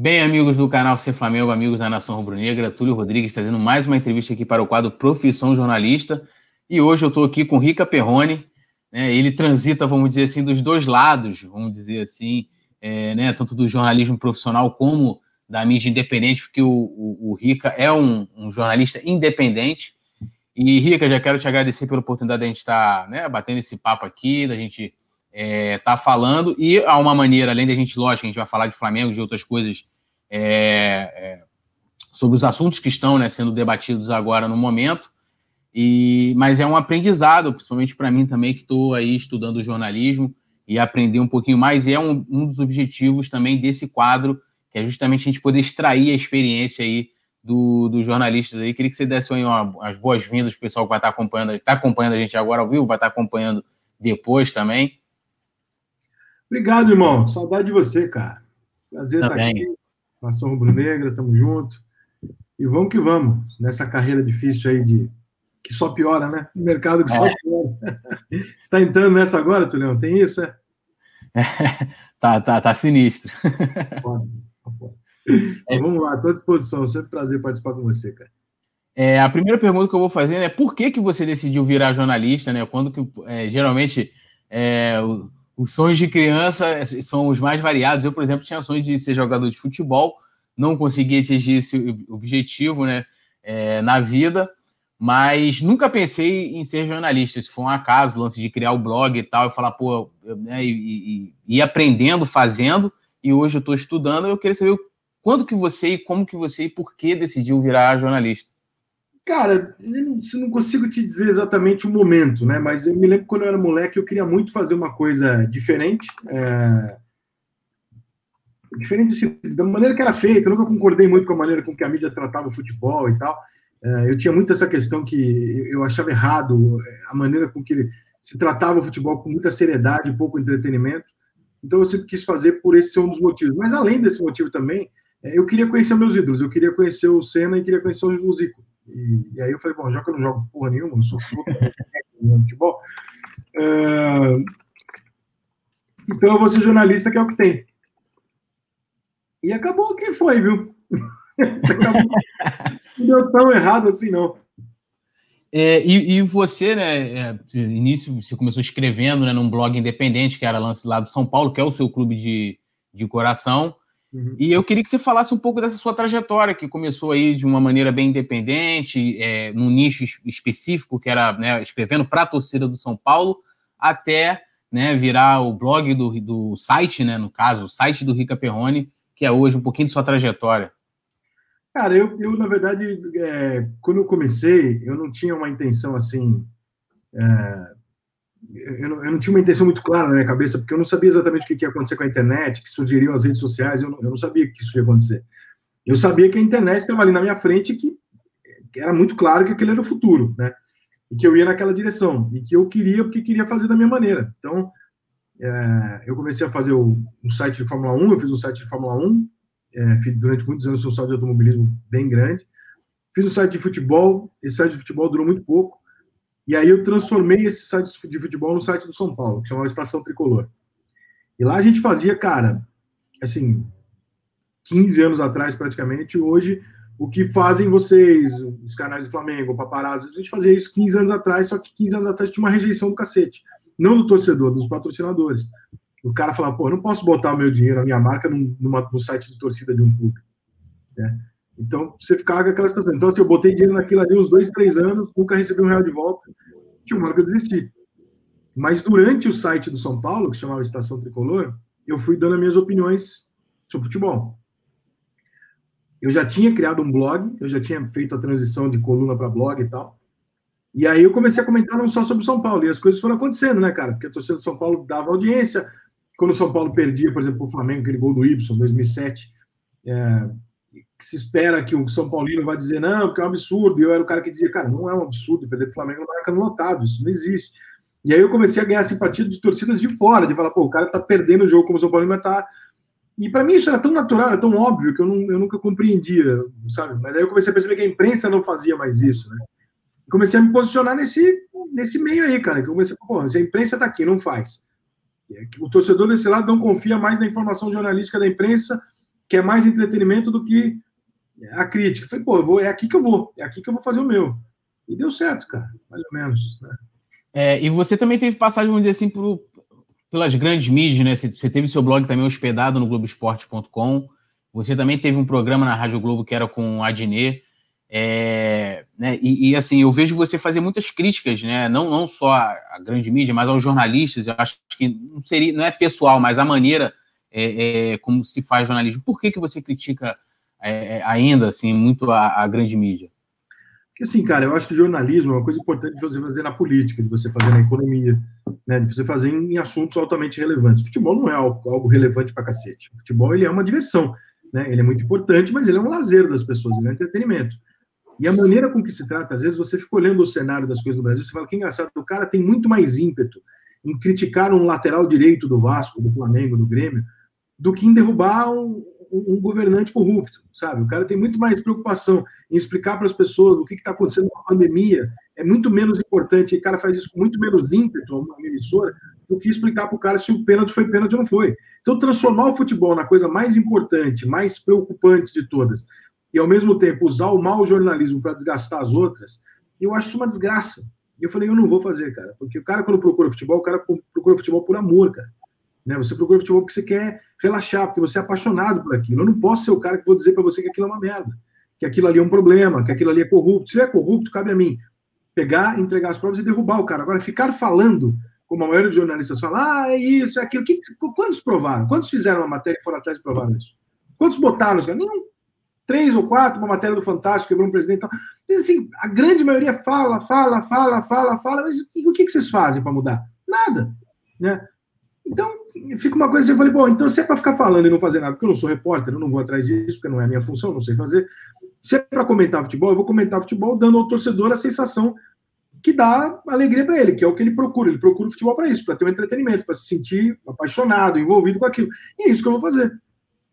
Bem, amigos do canal Ser Flamengo, amigos da Nação Rubro-Negra, Túlio Rodrigues trazendo mais uma entrevista aqui para o quadro Profissão Jornalista. E hoje eu estou aqui com Rica Perrone. Né, ele transita, vamos dizer assim, dos dois lados, vamos dizer assim, é, né, tanto do jornalismo profissional como da mídia independente, porque o, o, o Rica é um, um, jornalista independente. E, Rica, já quero te agradecer pela oportunidade de a gente estar tá, né, batendo esse papo aqui, da gente é, tá falando, e há uma maneira, além da gente, lógico, a gente vai falar de Flamengo, de outras coisas, é, é, sobre os assuntos que estão né, sendo debatidos agora no momento, e, mas é um aprendizado, principalmente para mim também, que estou aí estudando jornalismo e aprender um pouquinho mais, e é um, um dos objetivos também desse quadro, que é justamente a gente poder extrair a experiência aí do, dos jornalistas aí. Queria que você desse aí uma, as boas-vindas, o pessoal que vai estar acompanhando, está acompanhando a gente agora ao vivo, vai estar acompanhando depois também. Obrigado, irmão. Saudade de você, cara. Prazer estar aqui. Nação Rubro-Negra, tamo junto. E vamos que vamos, nessa carreira difícil aí de. que só piora, né? O mercado que é. só piora. Está entrando nessa agora, Tulião? Tem isso, é? tá, tá, tá sinistro. Pode, pode. Então, vamos lá, estou à disposição. Sempre prazer participar com você, cara. É, a primeira pergunta que eu vou fazer é por que, que você decidiu virar jornalista, né? Quando que é, geralmente é, os sonhos de criança são os mais variados. Eu, por exemplo, tinha sonhos de ser jogador de futebol, não consegui atingir esse objetivo né, é, na vida, mas nunca pensei em ser jornalista. Se foi um acaso, o lance de criar o blog e tal, e falar, pô, né, e, e, e aprendendo, fazendo, e hoje eu estou estudando. Eu queria saber quando que você e como que você e por que decidiu virar jornalista. Cara, eu não consigo te dizer exatamente o momento, né? Mas eu me lembro quando eu era moleque, eu queria muito fazer uma coisa diferente. É... Diferente assim, da maneira que era feita. Eu nunca concordei muito com a maneira com que a mídia tratava o futebol e tal. É, eu tinha muito essa questão que eu achava errado a maneira com que se tratava o futebol com muita seriedade, pouco entretenimento. Então eu sempre quis fazer por esse ser um dos motivos. Mas além desse motivo também, é, eu queria conhecer meus ídolos. Eu queria conhecer o Senna e queria conhecer o Zico. E, e, aí eu falei, bom, já que eu não jogo porra nenhuma, não sou futebol, uh, então eu vou ser jornalista, que é o que tem. E acabou que foi, viu? não deu tão errado assim, não. É, e, e, você, né, é, início, você começou escrevendo né, num blog independente, que era lance lá do São Paulo, que é o seu clube de, de coração. Uhum. E eu queria que você falasse um pouco dessa sua trajetória, que começou aí de uma maneira bem independente, é, num nicho específico, que era né, escrevendo para a torcida do São Paulo, até né, virar o blog do, do site, né, no caso, o site do Rica Perrone, que é hoje um pouquinho de sua trajetória. Cara, eu, eu na verdade, é, quando eu comecei, eu não tinha uma intenção assim. É, eu não, eu não, tinha uma intenção muito clara na minha cabeça, porque eu não sabia exatamente o que ia acontecer com a internet, que surgiriam as redes sociais, eu não, eu não sabia que isso ia acontecer. Eu sabia que a internet estava ali na minha frente que, que era muito claro que aquele era o futuro, né? E que eu ia naquela direção, e que eu queria porque queria fazer da minha maneira. Então, é, eu comecei a fazer o, um site de Fórmula 1, eu fiz um site de Fórmula 1, é, durante muitos anos um site de automobilismo bem grande. Fiz um site de futebol, esse site de futebol durou muito pouco, e aí eu transformei esse site de futebol no site do São Paulo, que chamava Estação Tricolor. E lá a gente fazia, cara, assim, 15 anos atrás praticamente, hoje, o que fazem vocês, os canais do Flamengo, o Paparazzo, a gente fazia isso 15 anos atrás, só que 15 anos atrás tinha uma rejeição do cacete. Não do torcedor, dos patrocinadores. O cara falava, pô, não posso botar o meu dinheiro, a minha marca, num, numa, no site de torcida de um clube. Né? Então, você ficava com aquela situação. Então, assim, eu botei dinheiro naquilo ali uns dois, três anos, nunca recebi um real de volta. Tinha uma hora que eu desisti. Mas durante o site do São Paulo, que chamava Estação Tricolor, eu fui dando as minhas opiniões sobre futebol. Eu já tinha criado um blog, eu já tinha feito a transição de coluna para blog e tal. E aí eu comecei a comentar não só sobre o São Paulo, e as coisas foram acontecendo, né, cara? Porque a torcida do São Paulo dava audiência. Quando o São Paulo perdia, por exemplo, o Flamengo, aquele gol do Y, 2007, é, que se espera que o São Paulino vai dizer, não, porque é um absurdo. E eu era o cara que dizia, cara, não é um absurdo perder o Flamengo no Maracanã lotado, isso não existe. E aí eu comecei a ganhar simpatia de torcidas de fora, de falar, pô, o cara tá perdendo o jogo como o São Paulino, mas tá. E para mim isso era tão natural, era tão óbvio que eu, não, eu nunca compreendia, sabe? Mas aí eu comecei a perceber que a imprensa não fazia mais isso, né? E comecei a me posicionar nesse, nesse meio aí, cara. Que eu comecei a pô, se a imprensa tá aqui, não faz. O torcedor desse lado não confia mais na informação jornalística da imprensa quer mais entretenimento do que a crítica. Eu falei, pô, vou, é aqui que eu vou, é aqui que eu vou fazer o meu. E deu certo, cara, mais ou menos. Né? É, e você também teve passagem, vamos dizer assim, por, pelas grandes mídias, né? Você, você teve seu blog também hospedado no Globoesporte.com. Você também teve um programa na Rádio Globo que era com o Adnet. É, né, e, e, assim, eu vejo você fazer muitas críticas, né? Não, não só à grande mídia, mas aos jornalistas. Eu acho que não seria, não é pessoal, mas a maneira é, é, como se faz jornalismo. Por que, que você critica é, é, ainda assim muito a, a, grande mídia? Porque assim, cara, eu acho que jornalismo é uma coisa importante de você fazer na política, de você fazer na economia, né? De você fazer em, em assuntos altamente relevantes. Futebol não é algo, algo relevante para cacete. futebol ele é uma diversão, né? Ele é muito importante, mas ele é um lazer das pessoas, ele é um entretenimento. E a maneira com que se trata, às vezes você fica olhando o cenário das coisas no Brasil, você fala que engraçado, o cara tem muito mais ímpeto em criticar um lateral direito do Vasco, do Flamengo, do Grêmio, do que em derrubar um, um, governante corrupto, sabe? O cara tem muito mais preocupação em explicar para as pessoas o que está acontecendo com a pandemia. É muito menos importante, e o cara faz isso com muito menos ímpeto, uma emissora, do que explicar para o cara se o pênalti foi pênalti ou não foi. Então, transformar o futebol na coisa mais importante, mais preocupante de todas, e ao mesmo tempo usar o mau jornalismo para desgastar as outras, eu acho uma desgraça. E eu falei, eu não vou fazer, cara, porque o cara, quando procura futebol, o cara procura futebol por amor, cara. Né? Você procura futebol porque você quer relaxar, porque você é apaixonado por aquilo. Eu não posso ser o cara que vou dizer para você que aquilo é uma merda, que aquilo ali é um problema, que aquilo ali é corrupto. Se é corrupto, cabe a mim pegar, entregar as provas e derrubar o cara. Agora, ficar falando, como a maioria dos jornalistas fala, ah, é isso, é aquilo. Que, quantos provaram? Quantos fizeram uma matéria e foram atrás e provaram isso? Quantos botaram? Nenhum. Três ou quatro, uma matéria do Fantástico, quebrou um presidente. Então, assim, a grande maioria fala, fala, fala, fala, fala, mas o que, que vocês fazem para mudar? Nada. Né? Então, fica uma coisa assim, eu falei, bom, então se é para ficar falando e não fazer nada, porque eu não sou repórter, eu não vou atrás disso, porque não é a minha função, não sei fazer. Se é para comentar futebol, eu vou comentar futebol dando ao torcedor a sensação que dá alegria para ele, que é o que ele procura. Ele procura o futebol para isso, para ter um entretenimento, para se sentir apaixonado, envolvido com aquilo. E é isso que eu vou fazer.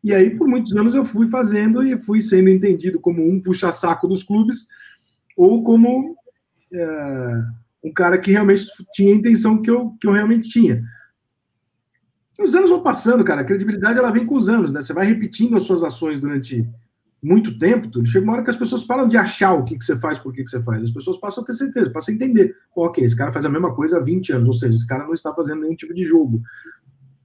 E aí, por muitos anos, eu fui fazendo e fui sendo entendido como um puxa-saco dos clubes ou como é, um cara que realmente tinha a intenção que eu, que eu realmente tinha. Os anos vão passando, cara. A credibilidade ela vem com os anos, né? Você vai repetindo as suas ações durante muito tempo, tudo. chega uma hora que as pessoas param de achar o que, que você faz, por que, que você faz. As pessoas passam a ter certeza, passam a entender. ok, esse cara faz a mesma coisa há 20 anos, ou seja, esse cara não está fazendo nenhum tipo de jogo.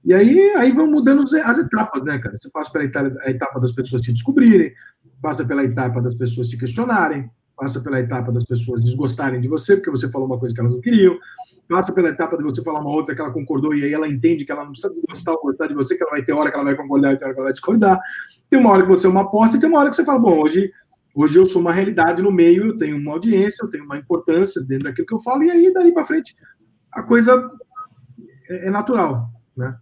E aí, aí vão mudando as etapas, né, cara? Você passa pela etapa das pessoas te descobrirem, passa pela etapa das pessoas te questionarem, passa pela etapa das pessoas desgostarem de você, porque você falou uma coisa que elas não queriam, passa pela etapa de você falar uma outra que ela concordou e aí ela entende que ela não precisa gostar ou gostar de você, que ela vai ter hora que ela vai concordar e tem hora que ela vai discordar. Tem uma hora que você é uma aposta e tem uma hora que você fala, bom, hoje, hoje eu sou uma realidade no meio, eu tenho uma audiência, eu tenho uma importância dentro daquilo que eu falo, e aí, dali para frente, a coisa é, é natural, né?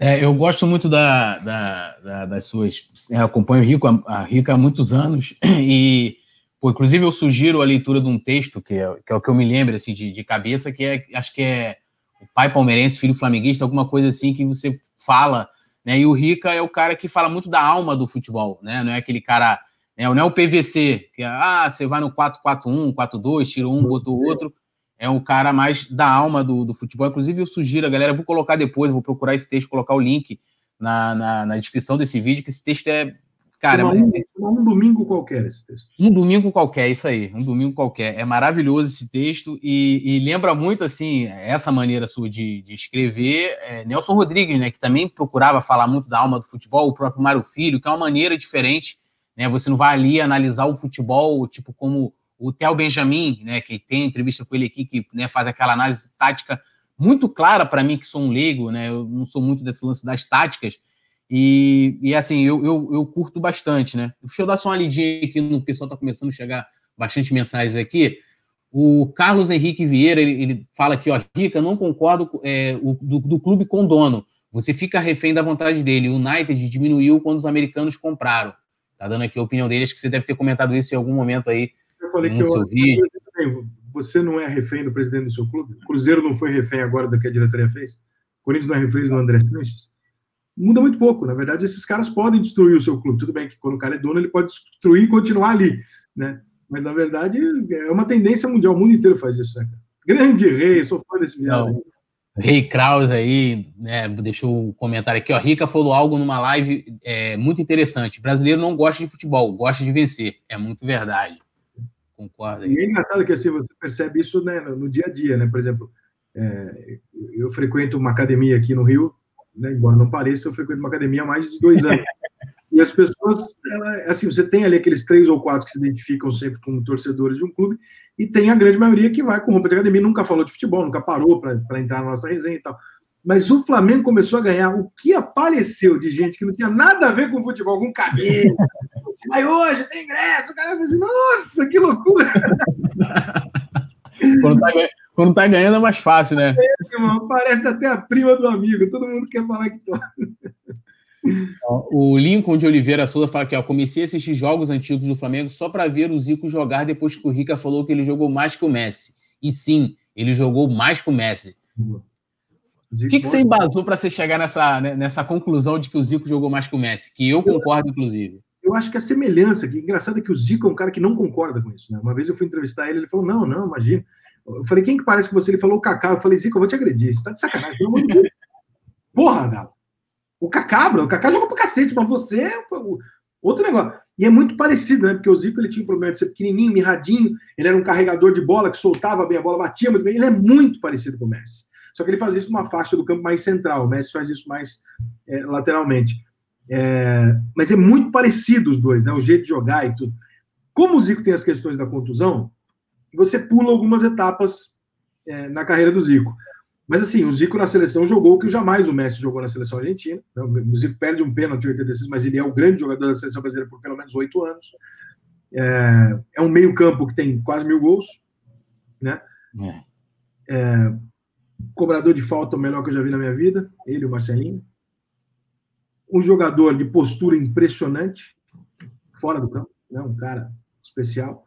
É, eu gosto muito da, da, da, das suas. Eu acompanho o Rico, a Rica há muitos anos e Pô, inclusive, eu sugiro a leitura de um texto, que é, que é o que eu me lembro assim, de, de, cabeça, que é, acho que é o pai palmeirense, filho flamenguista, alguma coisa assim que você fala, né? E o Rica é o cara que fala muito da alma do futebol, né? Não é aquele cara, né? não é o PVC, que é, ah, você vai no 4-4-1, 4-2, tira um, bota o outro. É o cara mais da alma do, do futebol. Inclusive, eu sugiro a galera, vou colocar depois, vou procurar esse texto, colocar o link na, na, na descrição desse vídeo, que esse texto é Cara, um, um, domingo qualquer esse texto. Um domingo qualquer, isso aí. Um domingo qualquer. É maravilhoso esse texto e, e lembra muito, assim, essa maneira sua de, de escrever. É, Nelson Rodrigues, né, que também procurava falar muito da alma do futebol, o próprio Mário Filho, que é uma maneira diferente. Né, você não vai ali analisar o futebol, tipo, como o Theo Benjamin, né, que tem entrevista com ele aqui, que né, faz aquela análise tática muito clara para mim, que sou um leigo, né, eu não sou muito desse lance das táticas, e, e assim, eu, eu, eu, curto bastante, né? Deixa eu dar só uma lidinha aqui no pessoal está começando a chegar bastante mensagens aqui. O Carlos Henrique Vieira, ele, ele fala aqui, ó, Rica, não concordo é, o, do, do, clube com dono. Você fica refém da vontade dele. O United diminuiu quando os americanos compraram. Tá dando aqui a opinião dele. Acho que você deve ter comentado isso em algum momento aí. Eu falei que eu, vídeo. você não é refém do presidente do seu clube? O Cruzeiro não foi refém agora do que a diretoria fez? O Corinthians não é refém do André Sanches? Muda muito pouco. Na verdade, esses caras podem destruir o seu clube. Tudo bem que quando o cara é dono, ele pode destruir e continuar ali, né? Mas, na verdade, é uma tendência mundial. O mundo inteiro faz isso, né? Grande rei, sou fã desse viado. Rei Kraus aí, né, deixou um comentário aqui, ó. Rica falou algo numa live é muito interessante. O brasileiro não gosta de futebol, gosta de vencer. É muito verdade. Concordo. E é engraçado que assim, você percebe isso né, no dia a dia, né? Por exemplo, é, eu frequento uma academia aqui no Rio, né, embora não pareça, eu frequento uma academia há mais de dois anos. E as pessoas, ela, assim, você tem ali aqueles três ou quatro que se identificam sempre como torcedores de um clube, e tem a grande maioria que vai com roupa de academia, nunca falou de futebol, nunca parou para entrar na nossa resenha e tal. Mas o Flamengo começou a ganhar. O que apareceu de gente que não tinha nada a ver com futebol, com cabelo. Aí hoje tem ingresso, o cara vai assim, nossa, que loucura! quando, tá, quando tá ganhando é mais fácil, né? É, irmão, parece até a prima do amigo, todo mundo quer falar que torce. O Lincoln de Oliveira Souza fala que ó, comecei a assistir jogos antigos do Flamengo só para ver o Zico jogar depois que o Rica falou que ele jogou mais que o Messi. E sim, ele jogou mais que o Messi. O que, que você embasou para você chegar nessa, né, nessa conclusão de que o Zico jogou mais que o Messi? Que eu concordo, inclusive. Eu acho que a semelhança, que engraçado é que o Zico é um cara que não concorda com isso. Né? Uma vez eu fui entrevistar ele, ele falou: não, não, imagina. Eu falei, quem que parece com você? Ele falou o Kaká. Eu falei, Zico, eu vou te agredir. Você tá de sacanagem, pelo amor de Deus. Porra, Galo. O Kaká, bro, o Kaká jogou pra cacete, mas você é outro negócio. E é muito parecido, né? Porque o Zico ele tinha um problema de ser pequenininho, mirradinho, ele era um carregador de bola que soltava bem a bola, batia muito bem. Ele é muito parecido com o Messi. Só que ele faz isso numa faixa do campo mais central, o Messi faz isso mais é, lateralmente. É, mas é muito parecido os dois, né? O jeito de jogar e tudo. Como o Zico tem as questões da contusão, você pula algumas etapas é, na carreira do Zico. Mas assim, o Zico na seleção jogou o que jamais o Messi jogou na seleção argentina. Né? O Zico perde um pênalti em 86, mas ele é o grande jogador da seleção brasileira por pelo menos oito anos. É, é um meio-campo que tem quase mil gols. Né? É. É, cobrador de falta o melhor que eu já vi na minha vida, ele, o Marcelinho. Um jogador de postura impressionante, fora do campo, né? um cara especial.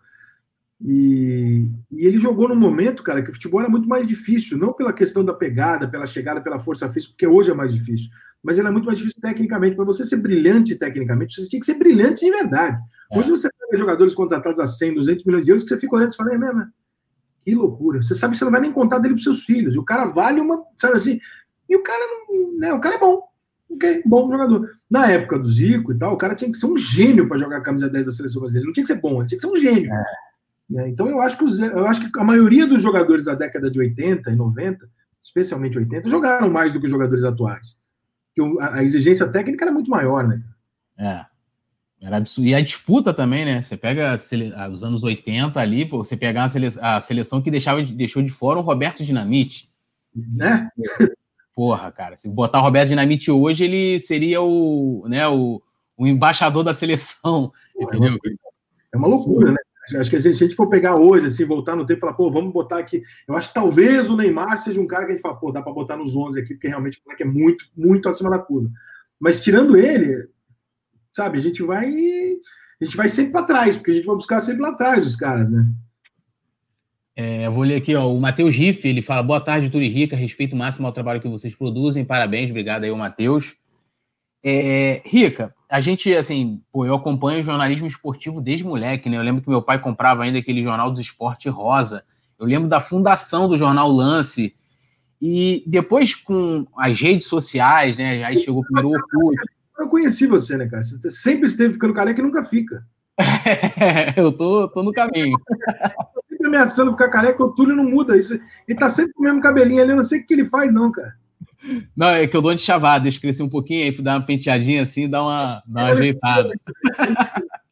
E, e, ele jogou num momento, cara, que o futebol era muito mais difícil, não pela questão da pegada, pela chegada, pela força física, porque hoje é mais difícil, mas era muito mais difícil tecnicamente. Para você ser brilhante tecnicamente, você tinha que ser brilhante de verdade. É. Hoje você pega jogadores contratados a 100, 200 milhões de euros que você fica olhando e fala, é mesmo, que loucura. Você sabe que você não vai nem contar dele para seus filhos, e o cara vale uma, sabe assim, e o cara não, né, o cara é bom. Ok, bom jogador. Na época do Zico e tal, o cara tinha que ser um gênio para jogar a camisa 10 da seleção brasileira. Não tinha que ser bom, ele tinha que ser um gênio. É. Né? Então eu acho, que os, eu acho que a maioria dos jogadores da década de 80 e 90, especialmente 80, jogaram mais do que os jogadores atuais. Porque a, a exigência técnica era muito maior, né? É. Era absurdo. E a disputa também, né? Você pega os anos 80 ali, pô, você pegar a, sele, a seleção que deixava, deixou de fora o Roberto Dinamite. Né? Porra, cara, se botar o Roberto Dinamite hoje, ele seria o, né, o, o embaixador da seleção. Porra, é uma loucura, né? Acho que se a gente for pegar hoje, assim, voltar no tempo e falar, pô, vamos botar aqui. Eu acho que talvez o Neymar seja um cara que a gente fala, pô, dá para botar nos 11 aqui, porque realmente o é muito, muito acima da curva. Mas tirando ele, sabe, a gente vai. A gente vai sempre para trás, porque a gente vai buscar sempre lá atrás os caras, né? É, eu vou ler aqui, ó, o Matheus Riff, ele fala, boa tarde, Turi Rica, respeito máximo ao trabalho que vocês produzem, parabéns, obrigado aí, o Matheus. É, Rica, a gente, assim, pô, eu acompanho jornalismo esportivo desde moleque, né? Eu lembro que meu pai comprava ainda aquele jornal do esporte rosa. Eu lembro da fundação do jornal Lance. E depois, com as redes sociais, né? Aí chegou o primeiro Orkut. Eu conheci você, né, cara? Você sempre esteve ficando careca e nunca fica. eu tô, tô no caminho. sempre ameaçando ficar careca, o Túlio não muda. Isso, ele tá sempre com o mesmo cabelinho ali, eu não sei o que ele faz, não, cara. Não, é que eu dou de chavada, deixa crescer um pouquinho, aí dar uma penteadinha assim, dar uma, dar uma ajeitada.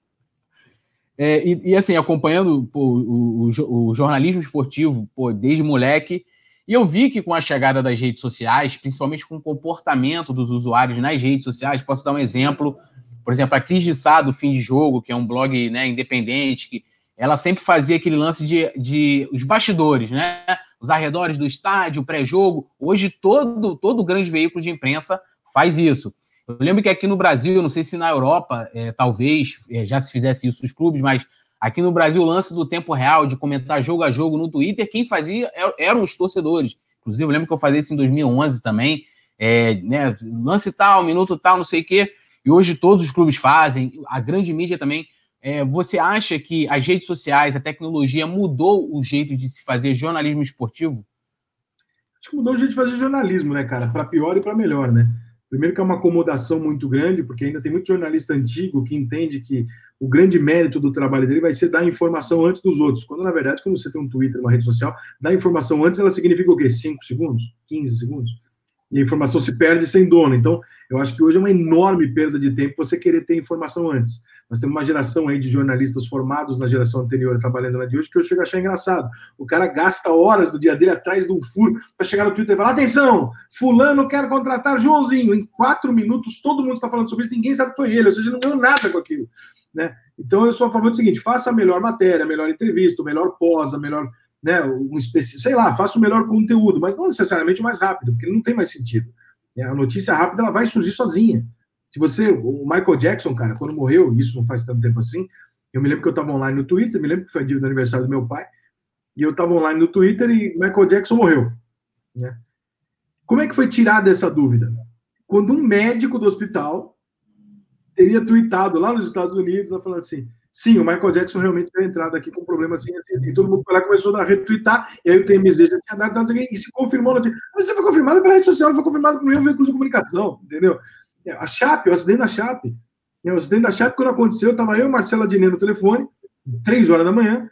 É, e, e, assim, acompanhando pô, o, o, o, jornalismo esportivo pô, desde moleque, e eu vi que com a chegada das redes sociais, principalmente com o comportamento dos usuários nas redes sociais, posso dar um exemplo, por exemplo, a Cris de Sá, do Fim de Jogo, que é um blog né, independente, que ela sempre fazia aquele lance de, de os bastidores, né? Os arredores do estádio, pré-jogo. Hoje, todo, todo grande veículo de imprensa faz isso. Eu lembro que aqui no Brasil, não sei se na Europa, é, talvez é, já se fizesse isso os clubes, mas aqui no Brasil, o lance do tempo real, de comentar jogo a jogo no Twitter, quem fazia é, eram os torcedores. Inclusive, eu lembro que eu fazia isso em 2011 também. É, né, lance tal, minuto tal, não sei o quê. E hoje todos os clubes fazem, a grande mídia também. É, você acha que as redes sociais, a tecnologia mudou o jeito de se fazer jornalismo esportivo? Acho que mudou o jeito de fazer jornalismo, né, cara? Para pior e para melhor, né? Primeiro que é uma acomodação muito grande, porque ainda tem muito jornalista antigo que entende que o grande mérito do trabalho dele vai ser dar informação antes dos outros. Quando, na verdade, quando você tem um Twitter, uma rede social, dar informação antes, ela significa o quê? 5 segundos? 15 segundos? E a informação se perde sem dono. Então, eu acho que hoje é uma enorme perda de tempo você querer ter informação antes. Nós temos uma geração aí de jornalistas formados na geração anterior trabalhando na de hoje que eu chego a achar engraçado. O cara gasta horas do dia dele atrás de um furo para chegar no Twitter e falar: atenção, Fulano quer contratar Joãozinho. Em quatro minutos todo mundo está falando sobre isso, ninguém sabe que foi ele, ou seja, não ganhou nada com aquilo. Né? Então eu sou a favor do seguinte: faça a melhor matéria, a melhor entrevista, o melhor pós, a melhor. Né, um especi... sei lá, faça o melhor conteúdo, mas não necessariamente o mais rápido, porque não tem mais sentido. A notícia rápida ela vai surgir sozinha. Se você, o Michael Jackson, cara, quando morreu, isso não faz tanto tempo assim, eu me lembro que eu estava online no Twitter, me lembro que foi dia do aniversário do meu pai, e eu estava online no Twitter e Michael Jackson morreu. Né? Como é que foi tirada essa dúvida? Quando um médico do hospital teria tweetado lá nos Estados Unidos, falando assim: sim, o Michael Jackson realmente teve entrado aqui com um problema assim, assim, assim. E todo mundo foi lá começou a retweetar, e aí o TMZ já tinha dado, e se confirmou. Mas isso foi confirmado pela rede social, não foi confirmado por nenhum veículo de comunicação, entendeu? A Chape, o acidente da Chape. O acidente da Chape, quando aconteceu, estava eu e Marcela Diné no telefone, três horas da manhã,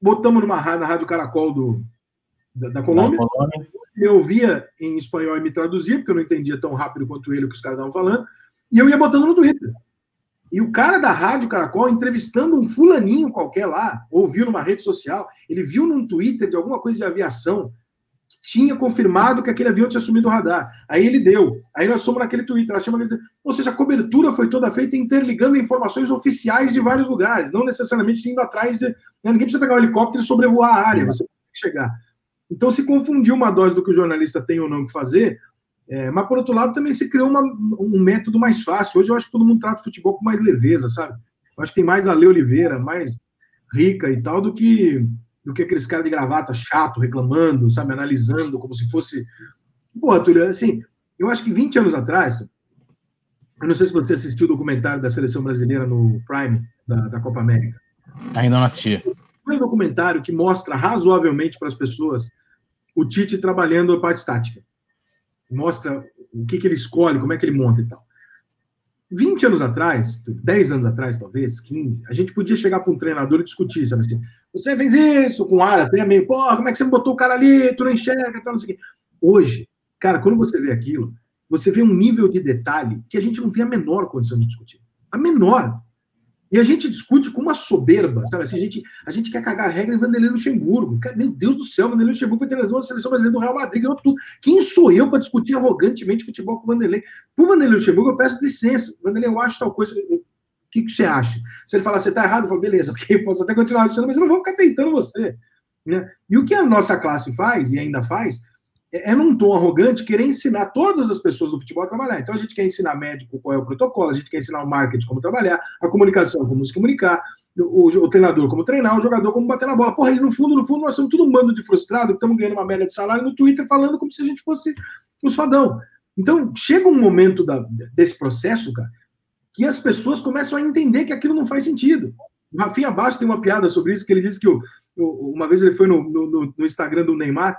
botamos numa na Rádio Caracol do, da, da Colômbia. Eu ouvia em espanhol e me traduzia, porque eu não entendia tão rápido quanto ele o que os caras estavam falando, e eu ia botando no Twitter. E o cara da Rádio Caracol, entrevistando um fulaninho qualquer lá, ouviu numa rede social, ele viu num Twitter de alguma coisa de aviação, tinha confirmado que aquele avião tinha sumido o radar. Aí ele deu. Aí nós somos naquele Twitter. Naquele... Ou seja, a cobertura foi toda feita interligando informações oficiais de vários lugares, não necessariamente indo atrás de. Né, ninguém precisa pegar um helicóptero e sobrevoar a área, você tem que chegar. Então se confundiu uma dose do que o jornalista tem ou não que fazer, é, mas por outro lado também se criou uma, um método mais fácil. Hoje eu acho que todo mundo trata o futebol com mais leveza, sabe? Eu acho que tem mais a Lê Oliveira, mais rica e tal, do que do que aqueles caras de gravata chato, reclamando, sabe, analisando como se fosse. Pô, Túlio, assim, eu acho que 20 anos atrás, eu não sei se você assistiu o documentário da seleção brasileira no Prime, da, da Copa América. Ainda não assisti. É um documentário que mostra razoavelmente para as pessoas o Tite trabalhando a parte tática. Mostra o que, que ele escolhe, como é que ele monta e tal. 20 anos atrás, 10 anos atrás, talvez, 15, a gente podia chegar para um treinador e discutir, sabe assim, você fez isso com ar até meio, pô, como é que você botou o cara ali, tu não enxerga, tal, não sei o quê. Hoje, cara, quando você vê aquilo, você vê um nível de detalhe que a gente não tem a menor condição de discutir. A menor. E a gente discute com uma soberba, sabe? Assim, a, gente, a gente quer cagar a regra em Vanderlei Luxemburgo. Meu Deus do céu, Vanderlei Luxemburgo foi treinador da seleção brasileira do Real Madrid, ganhou tudo. Quem sou eu para discutir arrogantemente futebol com o Vanderlei? O Vanderlei Luxemburgo, eu peço licença. Vanderlei, eu acho tal coisa. O que, que você acha? Se ele falar, você está errado, eu falo, beleza, ok, posso até continuar achando, mas eu não vou ficar peitando você. Né? E o que a nossa classe faz, e ainda faz, é, é num tom arrogante querer ensinar todas as pessoas do futebol a trabalhar. Então a gente quer ensinar médico qual é o protocolo, a gente quer ensinar o marketing como trabalhar, a comunicação como se comunicar, o, o, treinador como treinar, o jogador como bater na bola. Porra, e no fundo, no fundo, nós somos todo um bando de frustrado que estamos ganhando uma média de salário no Twitter falando como se a gente fosse o fadão. Então, chega um momento da, desse processo, cara, que as pessoas começam a entender que aquilo não faz sentido. O Rafinha Baixo tem uma piada sobre isso, que ele disse que o, uma vez ele foi no, no, no Instagram do Neymar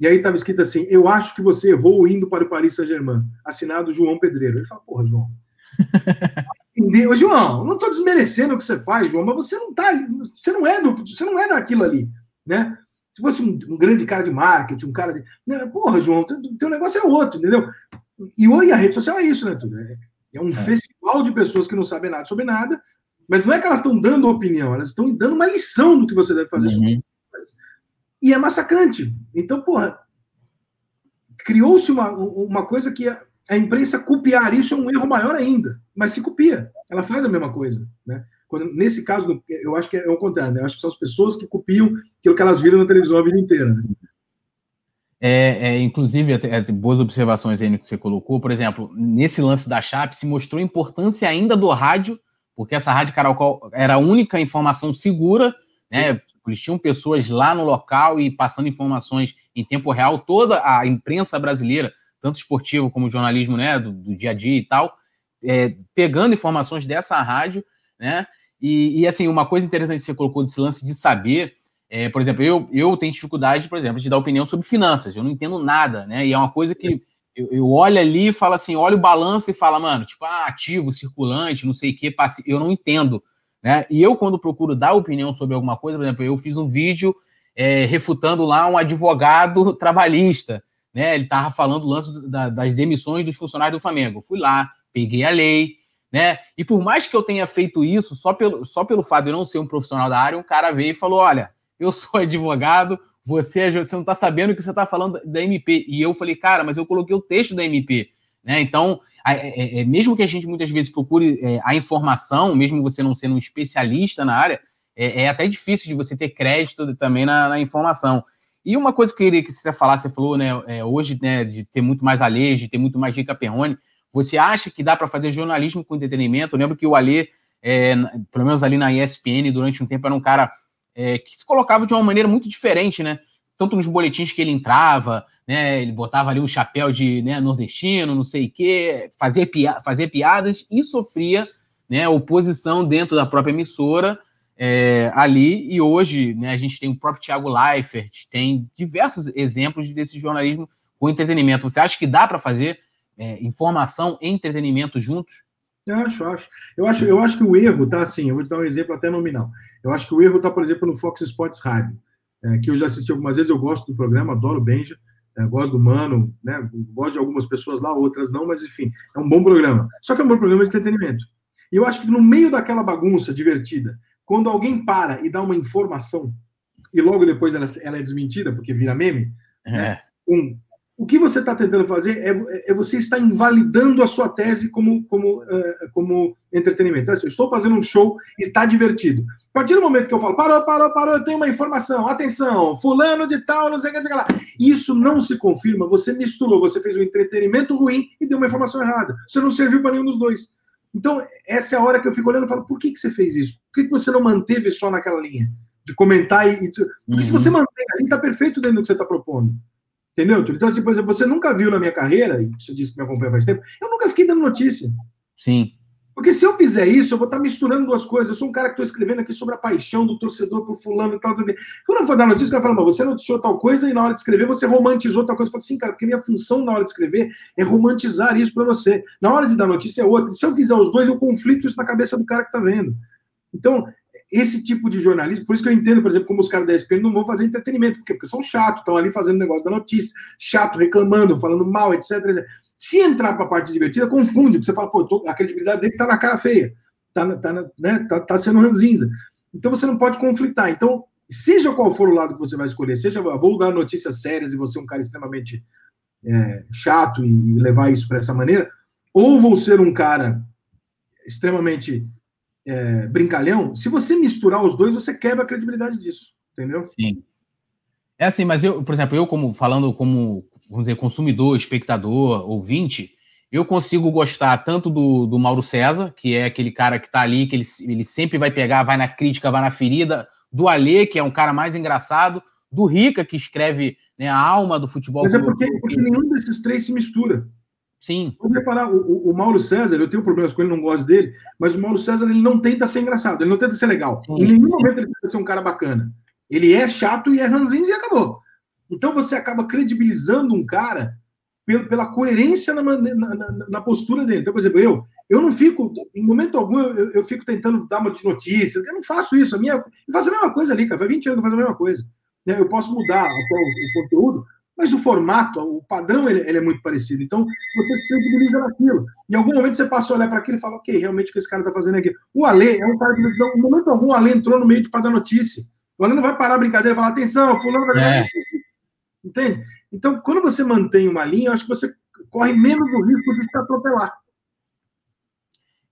e aí estava escrito assim: Eu acho que você errou indo para o Paris Saint-Germain. Assinado João Pedreiro. Ele fala: Porra, João. Entendeu? João, não estou desmerecendo o que você faz, João, mas você não tá, você não é do, você não é daquilo ali, né? Se fosse um, um grande cara de marketing, um cara de, né? porra, João, teu, teu negócio é outro, entendeu? E hoje a rede social é isso, né, tudo? É, é um é. festival de pessoas que não sabem nada sobre nada, mas não é que elas estão dando opinião, elas estão dando uma lição do que você deve fazer. Uhum. E é massacrante. Então, porra, criou-se uma, uma coisa que a, a imprensa copiar isso é um erro maior ainda. Mas se copia, ela faz a mesma coisa, né? Quando, nesse caso, eu acho que é o contrário, né? Eu acho que são as pessoas que copiam aquilo que elas viram na televisão a vida inteira. Né? É, é, inclusive, é, boas observações aí no que você colocou. Por exemplo, nesse lance da Chape, se mostrou a importância ainda do rádio, porque essa rádio Caracol era a única informação segura, né? Eles tinham pessoas lá no local e passando informações em tempo real. Toda a imprensa brasileira, tanto esportiva como jornalismo né, do, do dia a dia e tal, é, pegando informações dessa rádio, né? E, e, assim, uma coisa interessante que você colocou desse lance de saber, é, por exemplo, eu, eu tenho dificuldade, por exemplo, de dar opinião sobre finanças, eu não entendo nada, né? E é uma coisa que eu, eu olho ali e falo assim, olha o balanço e fala, mano, tipo, ah, ativo, circulante, não sei o que, eu não entendo. Né? E eu, quando procuro dar opinião sobre alguma coisa, por exemplo, eu fiz um vídeo é, refutando lá um advogado trabalhista, né? Ele estava falando do lance da, das demissões dos funcionários do Flamengo. fui lá, peguei a lei, né? E por mais que eu tenha feito isso, só pelo, só pelo fato de eu não ser um profissional da área, um cara veio e falou: olha, eu sou advogado, você, é você não está sabendo o que você está falando da MP. E eu falei, cara, mas eu coloquei o texto da MP. Né? Então, é, é, mesmo que a gente muitas vezes procure é, a informação, mesmo você não sendo um especialista na área, é, é até difícil de você ter crédito também na, na, informação. E uma coisa que eu queria que você falar, você falou, né, é, hoje, né, de ter muito mais Alê, de ter muito mais Rica Perrone, você acha que dá para fazer jornalismo com entretenimento? Eu lembro que o Alê, é, pelo menos ali na ESPN, durante um tempo, era um cara é, que se colocava de uma maneira muito diferente, né? Tanto nos boletins que ele entrava, né? Ele botava ali um chapéu de né, nordestino, não sei o quê, fazia, pia fazia piadas e sofria né, oposição dentro da própria emissora é, ali. E hoje né, a gente tem o próprio Thiago Leifert, tem diversos exemplos desse jornalismo com entretenimento. Você acha que dá para fazer é, informação e entretenimento juntos? Eu acho, acho. Eu acho, eu acho que o erro tá assim, eu vou te dar um exemplo até nominal. Eu acho que o erro tá, por exemplo, no Fox Sports Rádio, é, que eu já assisti algumas vezes, eu gosto do programa, adoro o Benja, é, gosto do Mano, né? Gosto de algumas pessoas lá, outras não, mas enfim, é um bom programa. Só que é um bom programa de entretenimento. E eu acho que no meio daquela bagunça divertida, quando alguém para e dá uma informação, e logo depois ela, ela é desmentida, porque vira meme, é. né? um, o que você está tentando fazer é, é, você estar invalidando a sua tese como, como, uh, como entretenimento. Então, assim, eu estou fazendo um show e está divertido. A partir do momento que eu falo, parou, parou, parou, eu tenho uma informação, atenção, fulano de tal, não sei o que, não sei o que lá. Isso não se confirma, você misturou, você fez um entretenimento ruim e deu uma informação errada. Você não serviu para nenhum dos dois. Então, essa é a hora que eu fico olhando e falo, por que, que você fez isso? Por que, que você não manteve só naquela linha? De comentar e. Porque uhum. se você mantém ali, está perfeito dentro do que você está propondo. Entendeu, Então, assim, por exemplo, você nunca viu na minha carreira, e você disse que me acompanha faz tempo, eu nunca fiquei dando notícia. Sim. Porque se eu fizer isso, eu vou estar misturando duas coisas. Eu sou um cara que estou escrevendo aqui sobre a paixão do torcedor por fulano e tal. tal, tal. Quando eu for dar notícia, eu falo, mas você noticiou tal coisa e na hora de escrever você romantizou tal coisa. Eu falo assim, cara, porque minha função na hora de escrever é romantizar isso para você. Na hora de dar notícia é outra. Se eu fizer os dois, eu conflito isso na cabeça do cara que está vendo. Então, esse tipo de jornalismo, por isso que eu entendo, por exemplo, como os caras da ESPN não vão fazer entretenimento, porque, porque são chatos, estão ali fazendo negócio da notícia, chato, reclamando, falando mal, etc. etc. Se entrar para a parte divertida, confunde, porque você fala, pô, tô, a credibilidade dele está na cara feia, está tá, né, tá, tá sendo ranzinza. Então você não pode conflitar. Então, seja qual for o lado que você vai escolher, seja vou dar notícias sérias e você é um cara extremamente é, chato e levar isso para essa maneira, ou vou ser um cara extremamente é, brincalhão, se você misturar os dois, você quebra a credibilidade disso, entendeu? Sim. É assim, mas eu, por exemplo, eu como falando como, vamos dizer, consumidor, espectador, ouvinte, eu consigo gostar tanto do, do Mauro César, que é aquele cara que está ali, que ele, ele sempre vai pegar, vai na crítica, vai na ferida, do Alê, que é um cara mais engraçado, do Rica, que escreve né, a alma do futebol. Mas é porque, porque nenhum desses três se mistura. Sim. Vamos reparar, o, o, Mauro César, eu tenho problemas com ele, não gosto dele, mas o Mauro César ele não tenta ser engraçado, ele não tenta ser legal. Sim, em nenhum sim. momento ele tenta ser um cara bacana. Ele é chato e é ranzinho e acabou. Então você acaba credibilizando um cara pela, coerência na, na, na, postura dele. Então, por exemplo, eu, eu não fico, em momento algum, eu, eu fico tentando dar uma de notícia. Eu não faço isso. A minha, eu faço a mesma coisa ali, cara. Faz 20 anos que eu faço a mesma coisa. Né, eu posso mudar o, o conteúdo, mas o formato, o padrão, ele, ele é muito parecido. Então, você credibiliza naquilo. Em algum momento você passa a olhar para aquilo e fala, ok, realmente o que esse cara está fazendo aqui. O Ale é um cara que, em momento algum, o Ale entrou no meio para dar notícia. O Ale não vai parar a brincadeira e falar, atenção, fulano vai é. Entende? Então, quando você mantém uma linha, eu acho que você corre menos o risco de se atropelar.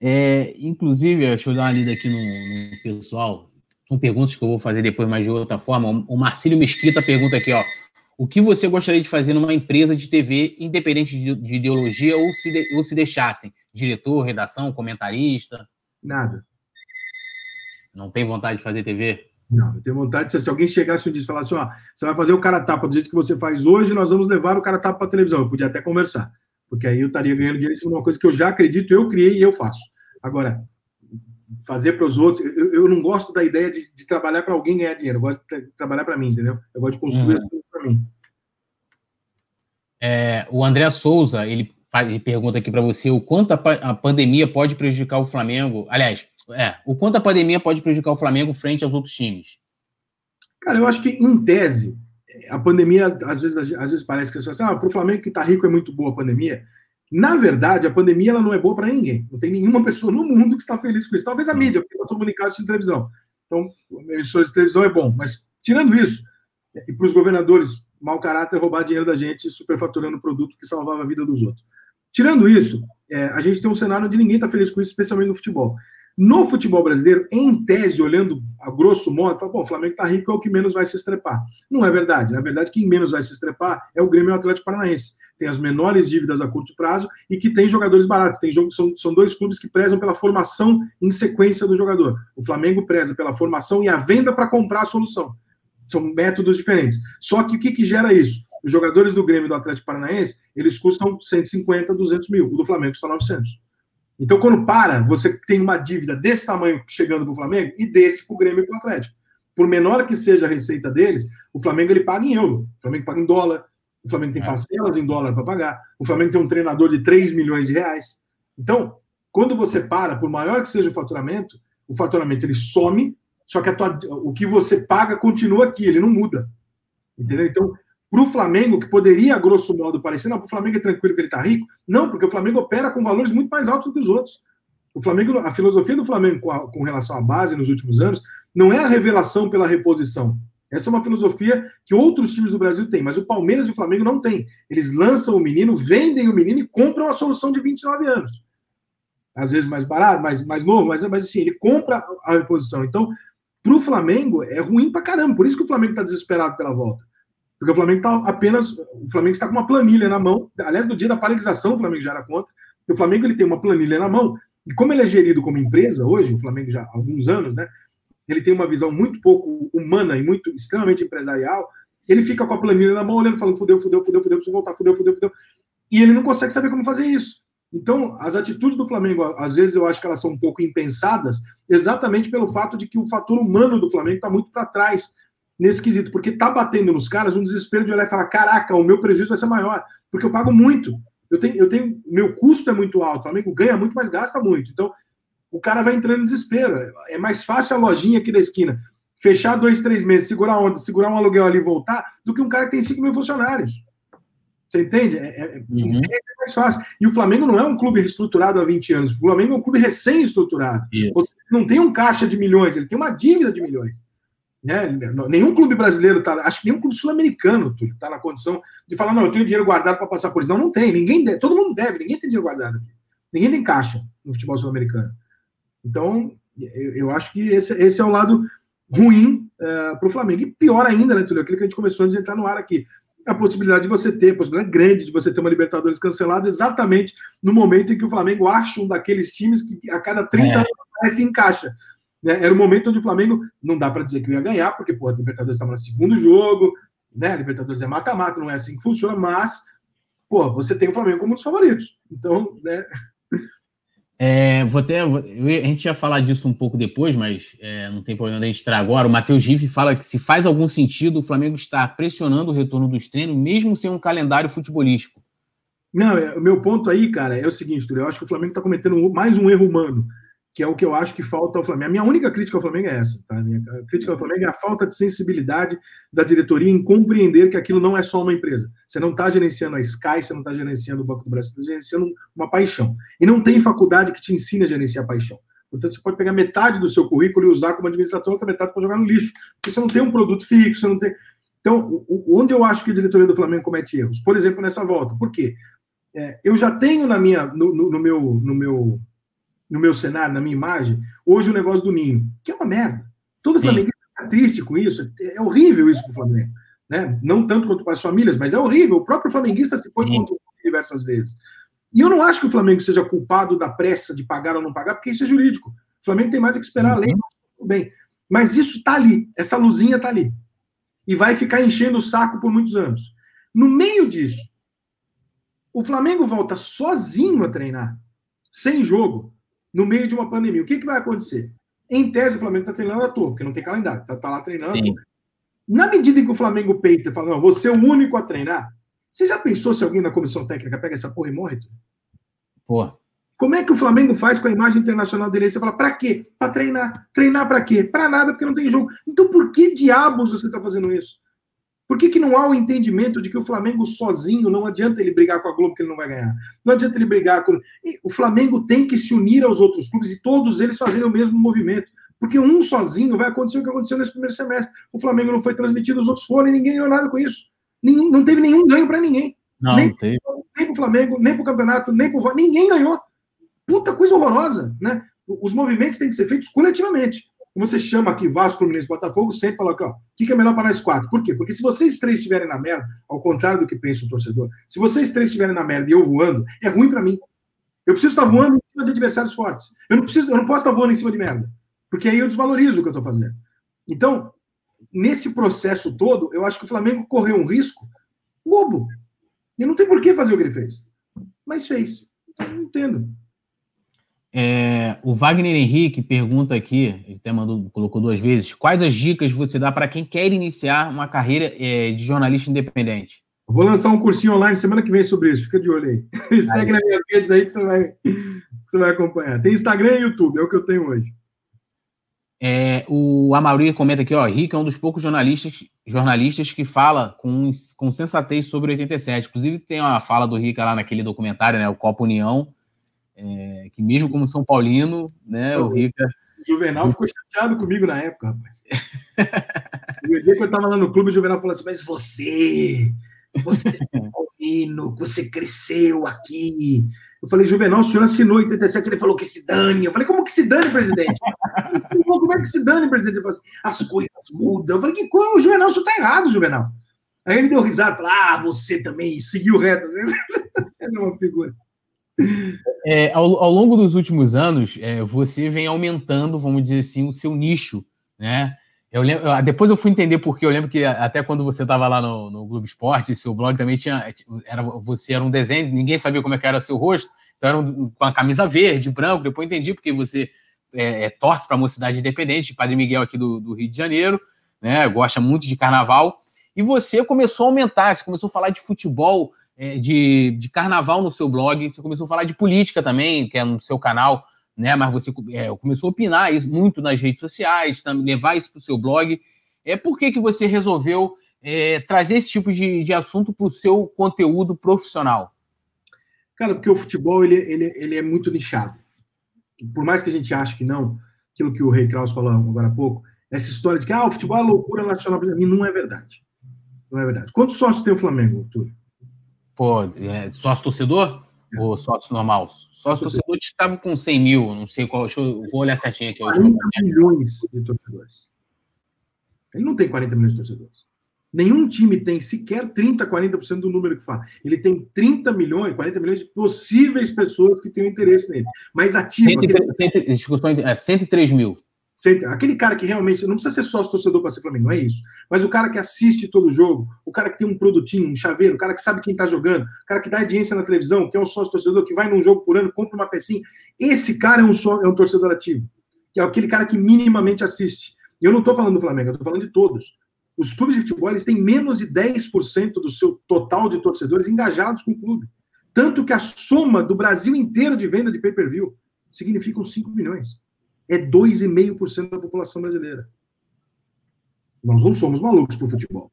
É, inclusive, deixa eu dar uma lida aqui no, no pessoal. São perguntas que eu vou fazer depois, mas de outra forma. O Marcílio Mesquita pergunta aqui, ó. O que você gostaria de fazer numa empresa de TV, independente de, de ideologia, ou se, de, ou se deixassem? Diretor, redação, comentarista? Nada. Não tem vontade de fazer TV? Não, eu tenho vontade de se alguém chegasse um dia e falasse ó, você vai fazer o cara tapa do jeito que você faz hoje, nós vamos levar o cara tapa para televisão. Eu podia até conversar, porque aí eu estaria ganhando dinheiro em cima de uma coisa que eu já acredito, eu criei e eu faço. Agora, fazer para os outros, eu, eu, não gosto da ideia de, de trabalhar para alguém ganhar dinheiro, eu gosto de trabalhar para mim, entendeu? Eu gosto de construir as coisas para mim. É, o André Souza, ele, faz, ele pergunta aqui para você o quanto a, a, pandemia pode prejudicar o Flamengo. Aliás, é, o quanto a pandemia pode prejudicar o Flamengo frente aos outros times. Cara, eu acho que, em tese, a pandemia, às vezes, às vezes parece que assim, ah, para o Flamengo que está rico é muito boa a pandemia. Na verdade, a pandemia ela não é boa para ninguém. Não tem nenhuma pessoa no mundo que está feliz com isso. Talvez a mídia, porque eu comunicado de televisão. Então, emissora de televisão é bom. Mas, tirando isso, e para os governadores, mau caráter, roubar dinheiro da gente, superfaturando produto que salvava a vida dos outros. Tirando isso, é, a gente tem um cenário onde ninguém está feliz com isso, especialmente no futebol. No futebol brasileiro, em tese, olhando a grosso modo, fala, bom, o Flamengo está rico, é o que menos vai se estrepar. Não é verdade. Na verdade, quem menos vai se estrepar é o Grêmio e o Atlético Paranaense. Tem as menores dívidas a curto prazo e que tem jogadores baratos. Tem jogo, são, são dois clubes que prezam pela formação em sequência do jogador. O Flamengo preza pela formação e a venda para comprar a solução. São métodos diferentes. Só que o que, que gera isso? Os jogadores do Grêmio e do Atlético Paranaense, eles custam 150, 200 mil. O do Flamengo custa 900. Então, quando para, você tem uma dívida desse tamanho chegando para o Flamengo e desse para o Grêmio e para o Atlético. Por menor que seja a receita deles, o Flamengo ele paga em euro, o Flamengo paga em dólar, o Flamengo tem é. parcelas em dólar para pagar, o Flamengo tem um treinador de 3 milhões de reais. Então, quando você para, por maior que seja o faturamento, o faturamento ele some, só que tua, o que você paga continua aqui, ele não muda. Entendeu? Então, para o Flamengo, que poderia, grosso modo, parecer, não, para o Flamengo é tranquilo que ele está rico. Não, porque o Flamengo opera com valores muito mais altos do que os outros. O Flamengo, a filosofia do Flamengo com, a, com relação à base nos últimos anos não é a revelação pela reposição. Essa é uma filosofia que outros times do Brasil têm, mas o Palmeiras e o Flamengo não têm. Eles lançam o menino, vendem o menino e compram a solução de 29 anos. Às vezes mais barato, mais, mais novo, mas, mas assim, ele compra a reposição. Então, para o Flamengo, é ruim para caramba. Por isso que o Flamengo está desesperado pela volta. Porque o Flamengo está apenas. O Flamengo está com uma planilha na mão. Aliás, no dia da paralisação, o Flamengo já era contra. O Flamengo ele tem uma planilha na mão. E como ele é gerido como empresa hoje, o Flamengo já há alguns anos, né? Ele tem uma visão muito pouco humana e muito extremamente empresarial. Ele fica com a planilha na mão, olhando, falando: fudeu, fudeu, fudeu, fudeu, preciso voltar, fudeu, fudeu, fudeu. E ele não consegue saber como fazer isso. Então, as atitudes do Flamengo, às vezes eu acho que elas são um pouco impensadas, exatamente pelo fato de que o fator humano do Flamengo está muito para trás nesse quesito, porque tá batendo nos caras um desespero de olhar e falar: caraca, o meu prejuízo vai ser maior, porque eu pago muito. Eu tenho, eu tenho, meu custo é muito alto, o Flamengo ganha muito, mas gasta muito. Então, o cara vai entrando em desespero. É mais fácil a lojinha aqui da esquina fechar dois, três meses, segurar a onda, segurar um aluguel ali e voltar, do que um cara que tem 5 mil funcionários. Você entende? É, é, uhum. é, mais fácil. E o Flamengo não é um clube reestruturado há 20 anos. O Flamengo é um clube recém-estruturado. Não tem um caixa de milhões, ele tem uma dívida de milhões. Né? Nenhum clube brasileiro está, acho que nenhum clube sul-americano está na condição de falar, não, eu tenho dinheiro guardado para passar por isso. Não, não tem. Ninguém deve, todo mundo deve, ninguém tem dinheiro guardado. Ninguém tem caixa no futebol sul-americano. Então, eu, eu, acho que esse, esse é o lado ruim uh, é, para o Flamengo. E pior ainda, né, Túlio? Aquilo que a gente começou a entrar no ar aqui. A possibilidade de você ter, a possibilidade grande de você ter uma Libertadores cancelada exatamente no momento em que o Flamengo acha um daqueles times que a cada 30 é. anos se encaixa. Né? Era o momento onde o Flamengo não dá para dizer que ia ganhar, porque pô, a Libertadores estava no segundo jogo, né? A Libertadores é mata-mata, não é assim que funciona, mas pô, você tem o Flamengo como um dos favoritos. Então, né? É, vou até, a gente ia falar disso um pouco depois, mas é, não tem problema a gente entrar agora. O Matheus Riff fala que se faz algum sentido o Flamengo estar pressionando o retorno dos treinos, mesmo sem um calendário futebolístico. Não, é, o meu ponto aí, cara, é o seguinte, eu acho que o Flamengo está cometendo mais um erro humano que é o que eu acho que falta ao Flamengo. A minha única crítica ao Flamengo é essa, tá? A minha crítica ao Flamengo é a falta de sensibilidade da diretoria em compreender que aquilo não é só uma empresa. Você não está gerenciando a Sky, você não está gerenciando o Banco do Brasil, você está gerenciando uma paixão. E não tem faculdade que te ensine a gerenciar paixão. Portanto, você pode pegar metade do seu currículo e usar como administração, outra metade para jogar no lixo. Porque você não tem um produto fixo, você não tem. Então, onde eu acho que a diretoria do Flamengo comete erros? Por exemplo, nessa volta. Por quê? É, eu já tenho na minha, no, no, no meu, no meu no meu cenário, na minha imagem, hoje o negócio do Ninho, que é uma merda. Todo Flamengo está triste com isso, é horrível isso para o Flamengo. Né? Não tanto quanto para as famílias, mas é horrível. O próprio flamenguista se foi contra o diversas vezes. E eu não acho que o Flamengo seja culpado da pressa de pagar ou não pagar, porque isso é jurídico. O Flamengo tem mais que esperar a lei, uhum. tudo bem. Mas isso está ali, essa luzinha está ali. E vai ficar enchendo o saco por muitos anos. No meio disso, o Flamengo volta sozinho a treinar, sem jogo no meio de uma pandemia. O que, que vai acontecer? Em tese, o Flamengo está treinando à toa, porque não tem calendário, está tá lá treinando. Na medida em que o Flamengo peita e fala, não, você é o único a treinar, Você já pensou se alguém da comissão técnica pega essa porra e morre? Pô. Como é que o Flamengo faz com a imagem internacional dele? Você fala, pra quê? Pra treinar. Treinar pra quê? Pra nada, porque não tem jogo. Então por que diabos você tá fazendo isso? Por que, que não há o entendimento de que o Flamengo sozinho não adianta ele brigar com a Globo que ele não vai ganhar? Não adianta ele brigar com. O Flamengo tem que se unir aos outros clubes e todos eles fazerem o mesmo movimento. Porque um sozinho vai acontecer o que aconteceu nesse primeiro semestre. O Flamengo não foi transmitido, os outros foram e ninguém ganhou nada com isso. Nenhum, não teve nenhum ganho para ninguém. Não, nem, teve. Nem para o Flamengo, nem para o campeonato, nem para o. Ninguém ganhou. Puta coisa horrorosa, né? Os movimentos têm que ser feitos coletivamente. Você chama aqui Vasco, Fluminense, Botafogo, sempre fala aqui, ó, o que é melhor para nós quatro? Por quê? Porque se vocês três estiverem na merda, ao contrário do que pensa o torcedor, se vocês três estiverem na merda e eu voando, é ruim para mim. Eu preciso estar voando em cima de adversários fortes. Eu não preciso, eu não posso estar voando em cima de merda, porque aí eu desvalorizo o que eu estou fazendo. Então, nesse processo todo, eu acho que o Flamengo correu um risco bobo. E não tem por que fazer o que ele fez. Mas fez. Então, não entendo. É, o Wagner Henrique pergunta aqui, ele até mandou, colocou duas vezes, quais as dicas você dá para quem quer iniciar uma carreira é, de jornalista independente? Vou lançar um cursinho online semana que vem sobre isso, fica de olho aí. aí. Segue nas minhas redes aí que você vai, você vai acompanhar. Tem Instagram e YouTube, é o que eu tenho hoje. É, o Amauri comenta aqui, ó, Rick é um dos poucos jornalistas, jornalistas que fala com, com sensatez sobre 87. Inclusive tem uma fala do Rica lá naquele documentário, né, o Copa União, é, que mesmo como São Paulino, né, o Rica... O Juvenal ficou chateado comigo na época, rapaz. o dia que eu estava lá no clube, o Juvenal falou assim, mas você, você é São Paulino, você cresceu aqui. Eu falei, Juvenal, o senhor assinou em 87, ele falou que se dane. Eu falei, como que se dane, presidente? como é que se dane, presidente? Ele falou assim, as coisas mudam. Eu falei, que como? Juvenal, o senhor está errado, Juvenal. Aí ele deu risada, falou, ah, você também seguiu reto. é uma figura. É, ao, ao, longo dos últimos anos, é, você vem aumentando, vamos dizer assim, o seu nicho, né? Eu lembro, depois eu fui entender porque eu lembro que até quando você estava lá no, no Globo Esporte, seu blog também tinha, era, você era um desenho, ninguém sabia como é era seu rosto, então era um, com a camisa verde, branco, depois entendi porque você é, é, torce para a mocidade independente, Padre Miguel aqui do, do, Rio de Janeiro, né? Gosta muito de carnaval, e você começou a aumentar, você começou a falar de futebol, de, de carnaval no seu blog, você começou a falar de política também, que é no seu canal, né? Mas você é, começou a opinar isso muito nas redes sociais, levar isso para o seu blog. É por que, que você resolveu é, trazer esse tipo de, de assunto para o seu conteúdo profissional? Cara, porque o futebol ele, ele, ele é muito nichado. Por mais que a gente ache que não, aquilo que o Rei Kraus falou agora há pouco, essa história de que ah, o futebol é loucura nacional, não é verdade. Não é verdade. Quantos sócios tem o Flamengo, Túlio? Pô, é, sócio torcedor? É. Ou sócio normal? Sócio torcedor estava com 100 mil, não sei qual. Eu, vou olhar certinho aqui. 40 milhões de torcedores. Ele não tem 40 milhões de torcedores. Nenhum time tem sequer 30, 40% do número que fala. Ele tem 30 milhões, 40 milhões de possíveis pessoas que têm interesse nele. Mas ativo. 103 mil. Aquele cara que realmente não precisa ser sócio torcedor para ser Flamengo, não é isso. Mas o cara que assiste todo jogo, o cara que tem um produtinho, um chaveiro, o cara que sabe quem está jogando, o cara que dá audiência na televisão, que é um sócio torcedor, que vai num jogo por ano, compra uma pecinha. Esse cara é um, só, é um torcedor ativo. Que é aquele cara que minimamente assiste. E eu não estou falando do Flamengo, eu estou falando de todos. Os clubes de futebol eles têm menos de 10% do seu total de torcedores engajados com o clube. Tanto que a soma do Brasil inteiro de venda de pay-per-view significam 5 milhões é 2,5% da população brasileira. Nós não somos malucos por futebol.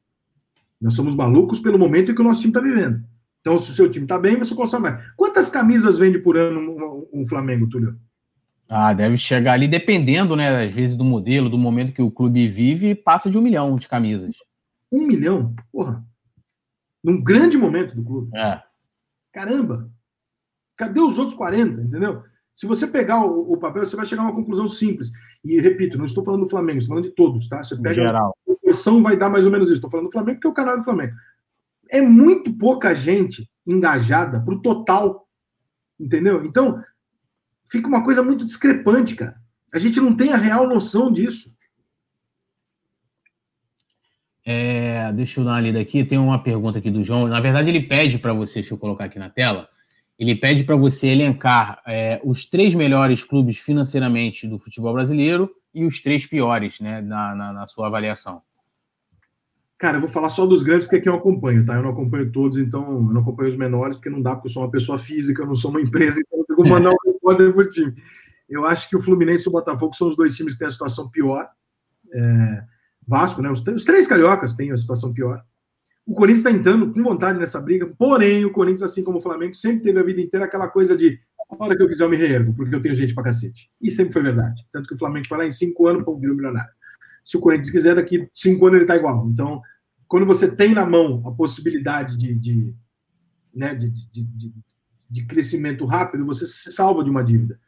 Nós somos malucos pelo momento em que o nosso time está vivendo. Então, se o seu time está bem, você consome mais. Quantas camisas vende por ano um, um, Flamengo, Túlio? Ah, deve chegar ali, dependendo, né, às vezes, do modelo, do momento que o clube vive, passa de um milhão de camisas. Um milhão? Porra. Num grande momento do clube. É. Caramba! Cadê os outros 40, entendeu? Se você pegar o, o, papel, você vai chegar a uma conclusão simples. E repito, não estou falando do Flamengo, estou falando de todos, tá? Você pega geral. a proporção, vai dar mais ou menos isso. Estou falando do Flamengo porque é o canal do Flamengo. É muito pouca gente engajada para o total, entendeu? Então, fica uma coisa muito discrepante, cara. A gente não tem a real noção disso. É, deixa eu dar uma lida aqui. Tem uma pergunta aqui do João. Na verdade, ele pede para você, deixa eu colocar aqui na tela ele pede para você elencar é, os três melhores clubes financeiramente do futebol brasileiro e os três piores, né, na, na, na sua avaliação. Cara, eu vou falar só dos grandes porque aqui eu acompanho, tá? Eu não acompanho todos, então eu não acompanho os menores, porque não dá, porque eu sou uma pessoa física, eu não sou uma empresa, então eu tenho que mandar um repórter por time. Eu acho que o Fluminense e o Botafogo são os dois times que têm a situação pior. É, Vasco, né? Os, os, três cariocas têm a situação pior. O Corinthians está entrando com vontade nessa briga, porém, o Corinthians, assim como o Flamengo, sempre teve a vida inteira aquela coisa de a hora que eu quiser eu me reergo, porque eu tenho gente pra cacete. E sempre foi verdade. Tanto que o Flamengo foi lá em cinco anos para o milionário. Se o Corinthians quiser, daqui cinco anos ele tá igual. Então, quando você tem na mão a possibilidade de, de, né, de, de, de crescimento rápido, você se salva de uma dívida.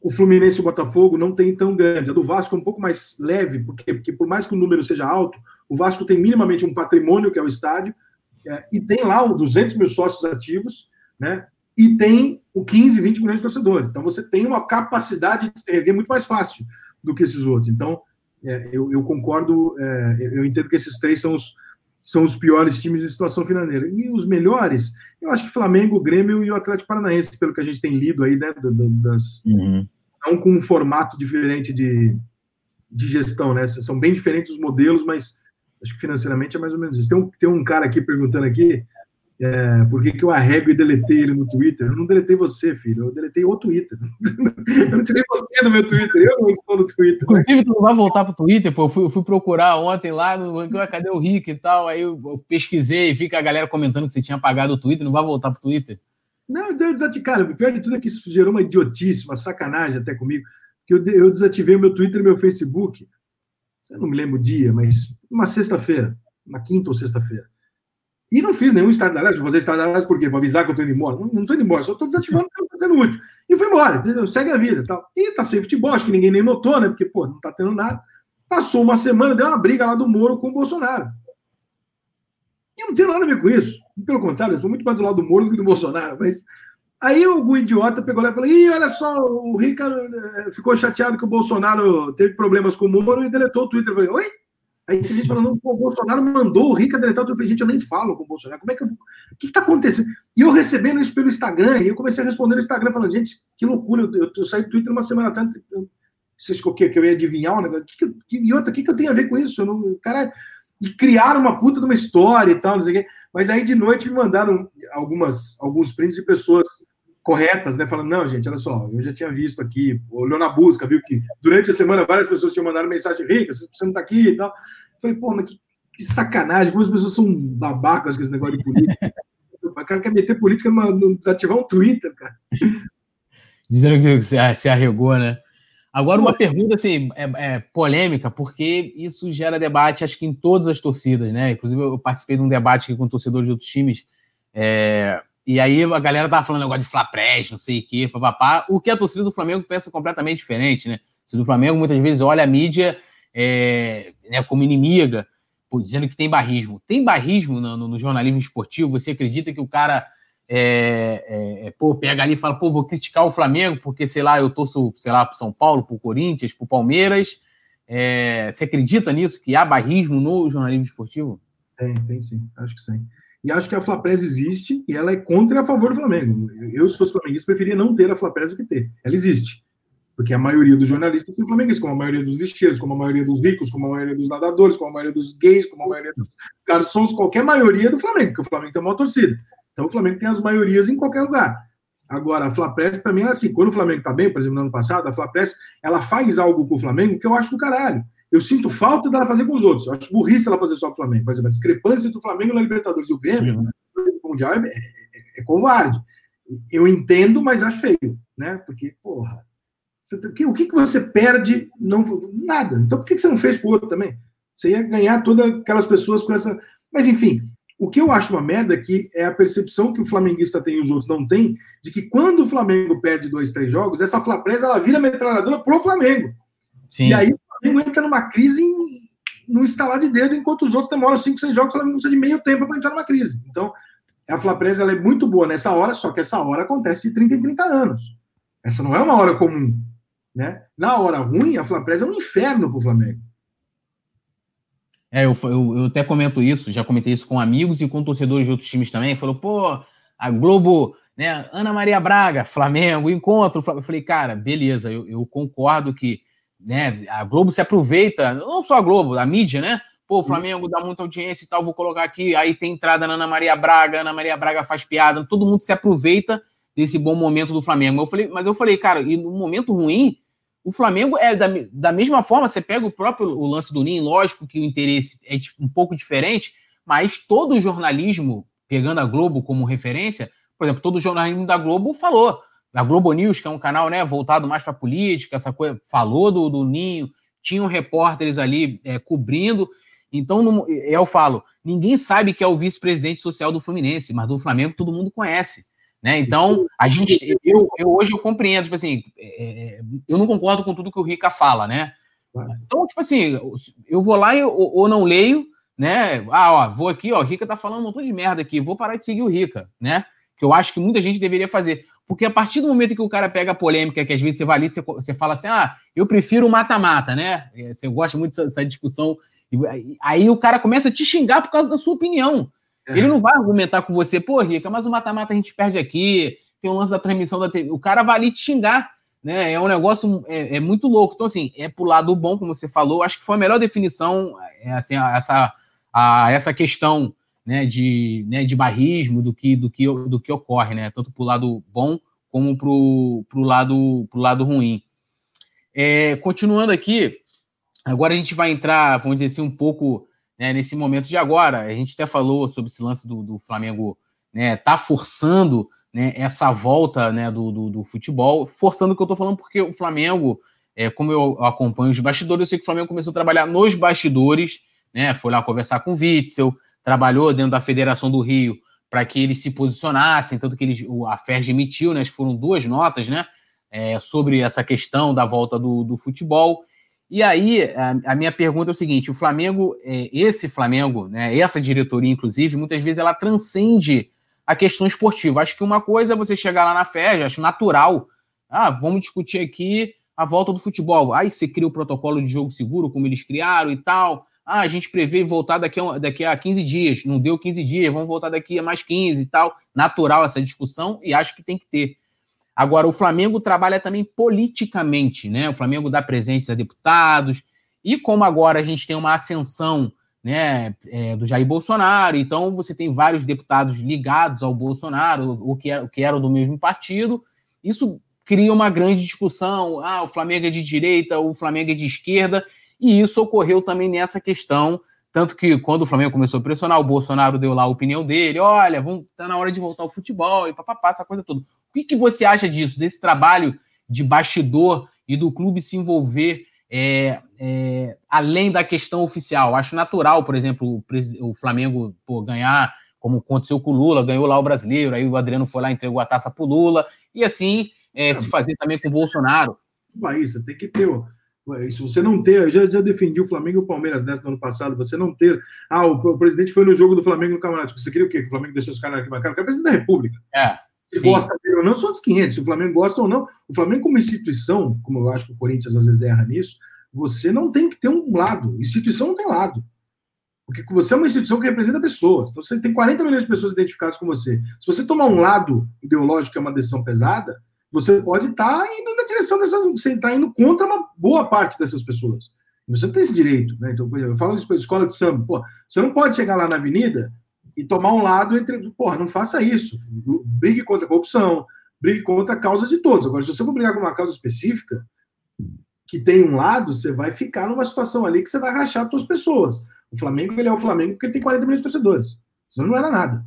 O Fluminense e o Botafogo não tem tão grande. A do Vasco é um pouco mais leve, porque, porque por mais que o número seja alto, o Vasco tem minimamente um patrimônio, que é o estádio, é, e tem lá 200 mil sócios ativos, né? E tem o 15, 20 milhões de torcedores. Então você tem uma capacidade de se erguer muito mais fácil do que esses outros. Então, é, eu, eu, concordo, é, eu entendo que esses três são os, são os piores times em situação financeira. E os melhores, eu acho que Flamengo, Grêmio e o Atlético Paranaense, pelo que a gente tem lido aí, né? Das, uhum. Não com um formato diferente de, de gestão, né? São bem diferentes os modelos, mas acho que financeiramente é mais ou menos isso. Tem um, tem um cara aqui perguntando aqui é, por que, que eu arrego e deletei ele no Twitter? Eu não deletei você, filho, eu deletei o Twitter. eu não tirei você do meu Twitter, eu não estou no Twitter. Inclusive, tu não vai voltar pro Twitter, pô. Eu fui, eu fui procurar ontem lá, no, cadê o Rick e tal? Aí eu, eu pesquisei e fica a galera comentando que você tinha apagado o Twitter, não vai voltar pro Twitter? Não, eu desativei. Cara, o pior de tudo é que isso gerou uma idiotice, uma sacanagem até comigo, que eu, eu desativei o meu Twitter e meu Facebook. Eu não me lembro o dia, mas uma sexta-feira, uma quinta ou sexta-feira. E não fiz nenhum estado de alerta. Vou fazer estado de alerta por quê? Para avisar que eu estou indo embora. Não estou indo embora, só estou desativando porque está sendo útil. E fui embora, entendeu? Segue a vida tal. E tá sem futebol, acho que ninguém nem notou, né? Porque, pô, não está tendo nada. Passou uma semana, deu uma briga lá do Moro com o Bolsonaro. E eu não tenho nada a ver com isso. Pelo contrário, eu sou muito mais do lado do Moro do que do Bolsonaro. Mas aí algum idiota pegou lá e falou: Ih, olha só, o Rica eh, ficou chateado que o Bolsonaro teve problemas com o Moro e deletou o Twitter. Eu falei: Oi? Aí tem gente falando, o Bolsonaro mandou o Rica deletar o Twitter. Gente, eu nem falo com o Bolsonaro. Como é que eu... O que está acontecendo? E eu recebendo isso pelo Instagram, e eu comecei a responder no Instagram, falando, gente, que loucura, eu, eu, eu saí do Twitter uma semana tanto. Vocês que, que eu ia adivinhar um negócio. Que, que, e outra, o que, que eu tenho a ver com isso? Eu não, cara, e criaram uma puta de uma história e tal, não sei o quê. Mas aí de noite me mandaram algumas, alguns prints de pessoas corretas, né? Falando, não, gente, olha só, eu já tinha visto aqui, olhou na busca, viu que durante a semana várias pessoas tinham mandado mensagem rica, você não tá aqui e tal. Falei, pô, mas que, que sacanagem, como as pessoas são babacas com esse negócio de política. o cara quer meter política no desativar um Twitter, cara. Dizendo que você arregou, né? Agora, uma pergunta assim, é, é, polêmica, porque isso gera debate, acho que em todas as torcidas, né? Inclusive, eu participei de um debate aqui com torcedores de outros times. É, e aí a galera tava falando negócio de Flapress, não sei o quê, papapá. O que a torcida do Flamengo pensa completamente diferente, né? A torcida do Flamengo muitas vezes olha a mídia é, né, como inimiga, pô, dizendo que tem barrismo. Tem barrismo no, no, jornalismo esportivo? Você acredita que o cara é, é, pô, pega ali e fala, pô, vou criticar o Flamengo porque, sei lá, eu torço, sei lá, pro São Paulo, pro Corinthians, pro Palmeiras. É, você acredita nisso, que há barrismo no jornalismo esportivo? Tem, tem sim, acho que sim. E acho que a Flapres existe e ela é contra e a favor do Flamengo. Eu, se fosse flamenguista, preferia não ter a Flapres do que ter. Ela existe. Porque a maioria dos jornalistas são flamenguistas, como a maioria dos lixeiros, como a maioria dos ricos, como a maioria dos nadadores, como a maioria dos gays, como a maioria dos garçons, qualquer maioria do Flamengo, porque o Flamengo tem uma torcida. Então o Flamengo tem as maiorias em qualquer lugar. Agora, a Flapress, para mim, é assim: quando o Flamengo está bem, por exemplo, no ano passado, a Flapress ela faz algo com o Flamengo que eu acho do caralho. Eu sinto falta dela fazer com os outros. Eu acho burrice ela fazer só com o Flamengo. Por exemplo, a discrepância entre o Flamengo na Libertadores e o Grêmio uhum. no Mundial é, é, é, covarde. Eu entendo, mas acho feio, né? Porque, porra, você, o que, que você perde? Não, nada. Então, por que, que você não fez por outro também? Você ia ganhar todas aquelas pessoas com essa. Mas, enfim, o que eu acho uma merda aqui é a percepção que o flamenguista tem e os outros não têm, de que quando o Flamengo perde dois, três jogos, essa Flapresa ela vira metralhadora pro Flamengo. Sim. E aí Flamengo entra numa crise em, no instalar de dedo, enquanto os outros demoram 5, 6 jogos, o Flamengo precisa de meio tempo para entrar numa crise. Então, a Flapresa ela é muito boa nessa hora, só que essa hora acontece de 30 em 30 anos. Essa não é uma hora comum. Né? Na hora ruim, a Flapresa é um inferno para o Flamengo. É, eu, eu, eu, até comento isso, já comentei isso com amigos e com torcedores de outros times também. Falou, pô, a Globo, né? Ana Maria Braga, Flamengo, encontro. Eu falei, cara, beleza, eu, eu concordo que né? A Globo se aproveita, não só a Globo, a mídia, né? pô, o Flamengo dá muita audiência e tal, vou colocar aqui, aí tem entrada na Ana Maria Braga, Ana Maria Braga faz piada, todo mundo se aproveita desse bom momento do Flamengo. Eu falei, mas eu falei, cara, e no momento ruim, o Flamengo é da, da mesma forma, você pega o próprio o lance do Ninho, lógico que o interesse é um pouco diferente, mas todo o jornalismo, pegando a Globo como referência, por exemplo, todo o jornalismo da Globo falou. A Globo News, que é um canal né, voltado mais para política, essa coisa, falou do, do Ninho, tinham repórteres ali é, cobrindo. Então, no, eu falo, ninguém sabe que é o vice-presidente social do Fluminense, mas do Flamengo todo mundo conhece. Né? Então, a gente, eu, eu hoje eu compreendo, tipo assim, é, é eu não concordo com tudo que o Rica fala, né? Então, tipo assim, eu vou lá e, ou, ou, não leio, né? Ah, ó, vou aqui, ó, o Rica tá falando um montão de merda aqui, vou parar de seguir o Rica, né? Que eu acho que muita gente deveria fazer. Porque a partir do momento que o cara pega a polêmica, que às vezes você vai ali, você, você fala assim, ah, eu prefiro o mata-mata, né? É, você gosta muito dessa, dessa discussão. Aí o cara começa a te xingar por causa da sua opinião. É. Ele não vai argumentar com você, pô, Rica, mas o mata-mata a gente perde aqui, tem um lance da transmissão da TV. O cara vai ali te xingar, né? É um negócio é, é, muito louco. Então, assim, é pro lado bom, como você falou. Acho que foi a melhor definição, é, assim, a, essa, a, essa questão né, de, né, de barrismo do que, do, que, do que ocorre, né? Tanto pro lado bom como pro, pro, lado, pro lado ruim. É, continuando aqui, agora a gente vai entrar, vamos dizer assim, um pouco né, nesse momento de agora. A gente até falou sobre esse lance do, do Flamengo né, tá forçando né, essa volta né, do, do, do, futebol, forçando o que eu estou falando, porque o Flamengo, é, como eu acompanho os bastidores, eu sei que o Flamengo começou a trabalhar nos bastidores, né, foi lá conversar com o Witzel, trabalhou dentro da Federação do Rio para que eles se posicionassem, tanto que eles, a FERJ emitiu, né, que foram duas notas, né, é, sobre essa questão da volta do, do futebol. E aí, a, a, minha pergunta é o seguinte: o Flamengo, é, esse Flamengo, né, essa diretoria, inclusive, muitas vezes ela transcende a questão esportiva. Acho que uma coisa é você chegar lá na FED, acho natural. Ah, vamos discutir aqui a volta do futebol. Aí você cria o protocolo de jogo seguro, como eles criaram e tal. Ah, a gente prevê voltar daqui a, daqui a 15 dias. Não deu 15 dias, vamos voltar daqui a mais 15 e tal. Natural essa discussão e acho que tem que ter. Agora, o Flamengo trabalha também politicamente, né? O Flamengo dá presentes a deputados, e como agora a gente tem uma ascensão né, é, do Jair Bolsonaro, então você tem vários deputados ligados ao Bolsonaro, o que, que eram do mesmo partido, isso cria uma grande discussão. Ah, o Flamengo é de direita, o Flamengo é de esquerda, e isso ocorreu também nessa questão. Tanto que quando o Flamengo começou a pressionar, o Bolsonaro deu lá a opinião dele: olha, vamos, tá na hora de voltar ao futebol e papapá, essa coisa toda que, que você acha disso, desse trabalho de bastidor e do clube se envolver é, é, além da questão oficial? Acho natural, por exemplo, o, o Flamengo pô, ganhar, como aconteceu com o Lula, ganhou lá o brasileiro, aí o Adriano foi lá e entregou a taça para o Lula, e assim é, se fazer também com o Bolsonaro. Bahia, tem que ter. Se você não ter, eu já, já defendi o Flamengo e o Palmeiras nessa no ano passado, você não ter. Ah, o, o, presidente foi no jogo do Flamengo no Campeonato. Você queria o quê? Que o Flamengo deixou os caras aqui? O cara é presidente da República. É. Se gosta dele ou não, são os 500. Se o Flamengo gosta ou não. O Flamengo, como instituição, como eu acho que o Corinthians às vezes erra nisso, você não tem que ter um lado. Instituição não tem lado. Porque você é uma instituição que representa pessoas. Então você tem 40 milhões de pessoas identificadas com você. Se você tomar um lado ideológico, que é uma decisão pesada, você pode estar tá indo na direção dessa. Você está indo contra uma boa parte dessas pessoas. Você não tem esse direito. Né? Então, eu falo isso para a escola de samba. Pô, você não pode chegar lá na avenida e tomar um lado entre. Porra, não faça isso. Brigue contra a corrupção, brigue contra a causa de todos. Agora, se você for brigar com uma causa específica, que tem um lado, você vai ficar numa situação ali que você vai rachar suas pessoas. O Flamengo, ele é o Flamengo porque ele tem 40 milhões de torcedores. Senão não era nada.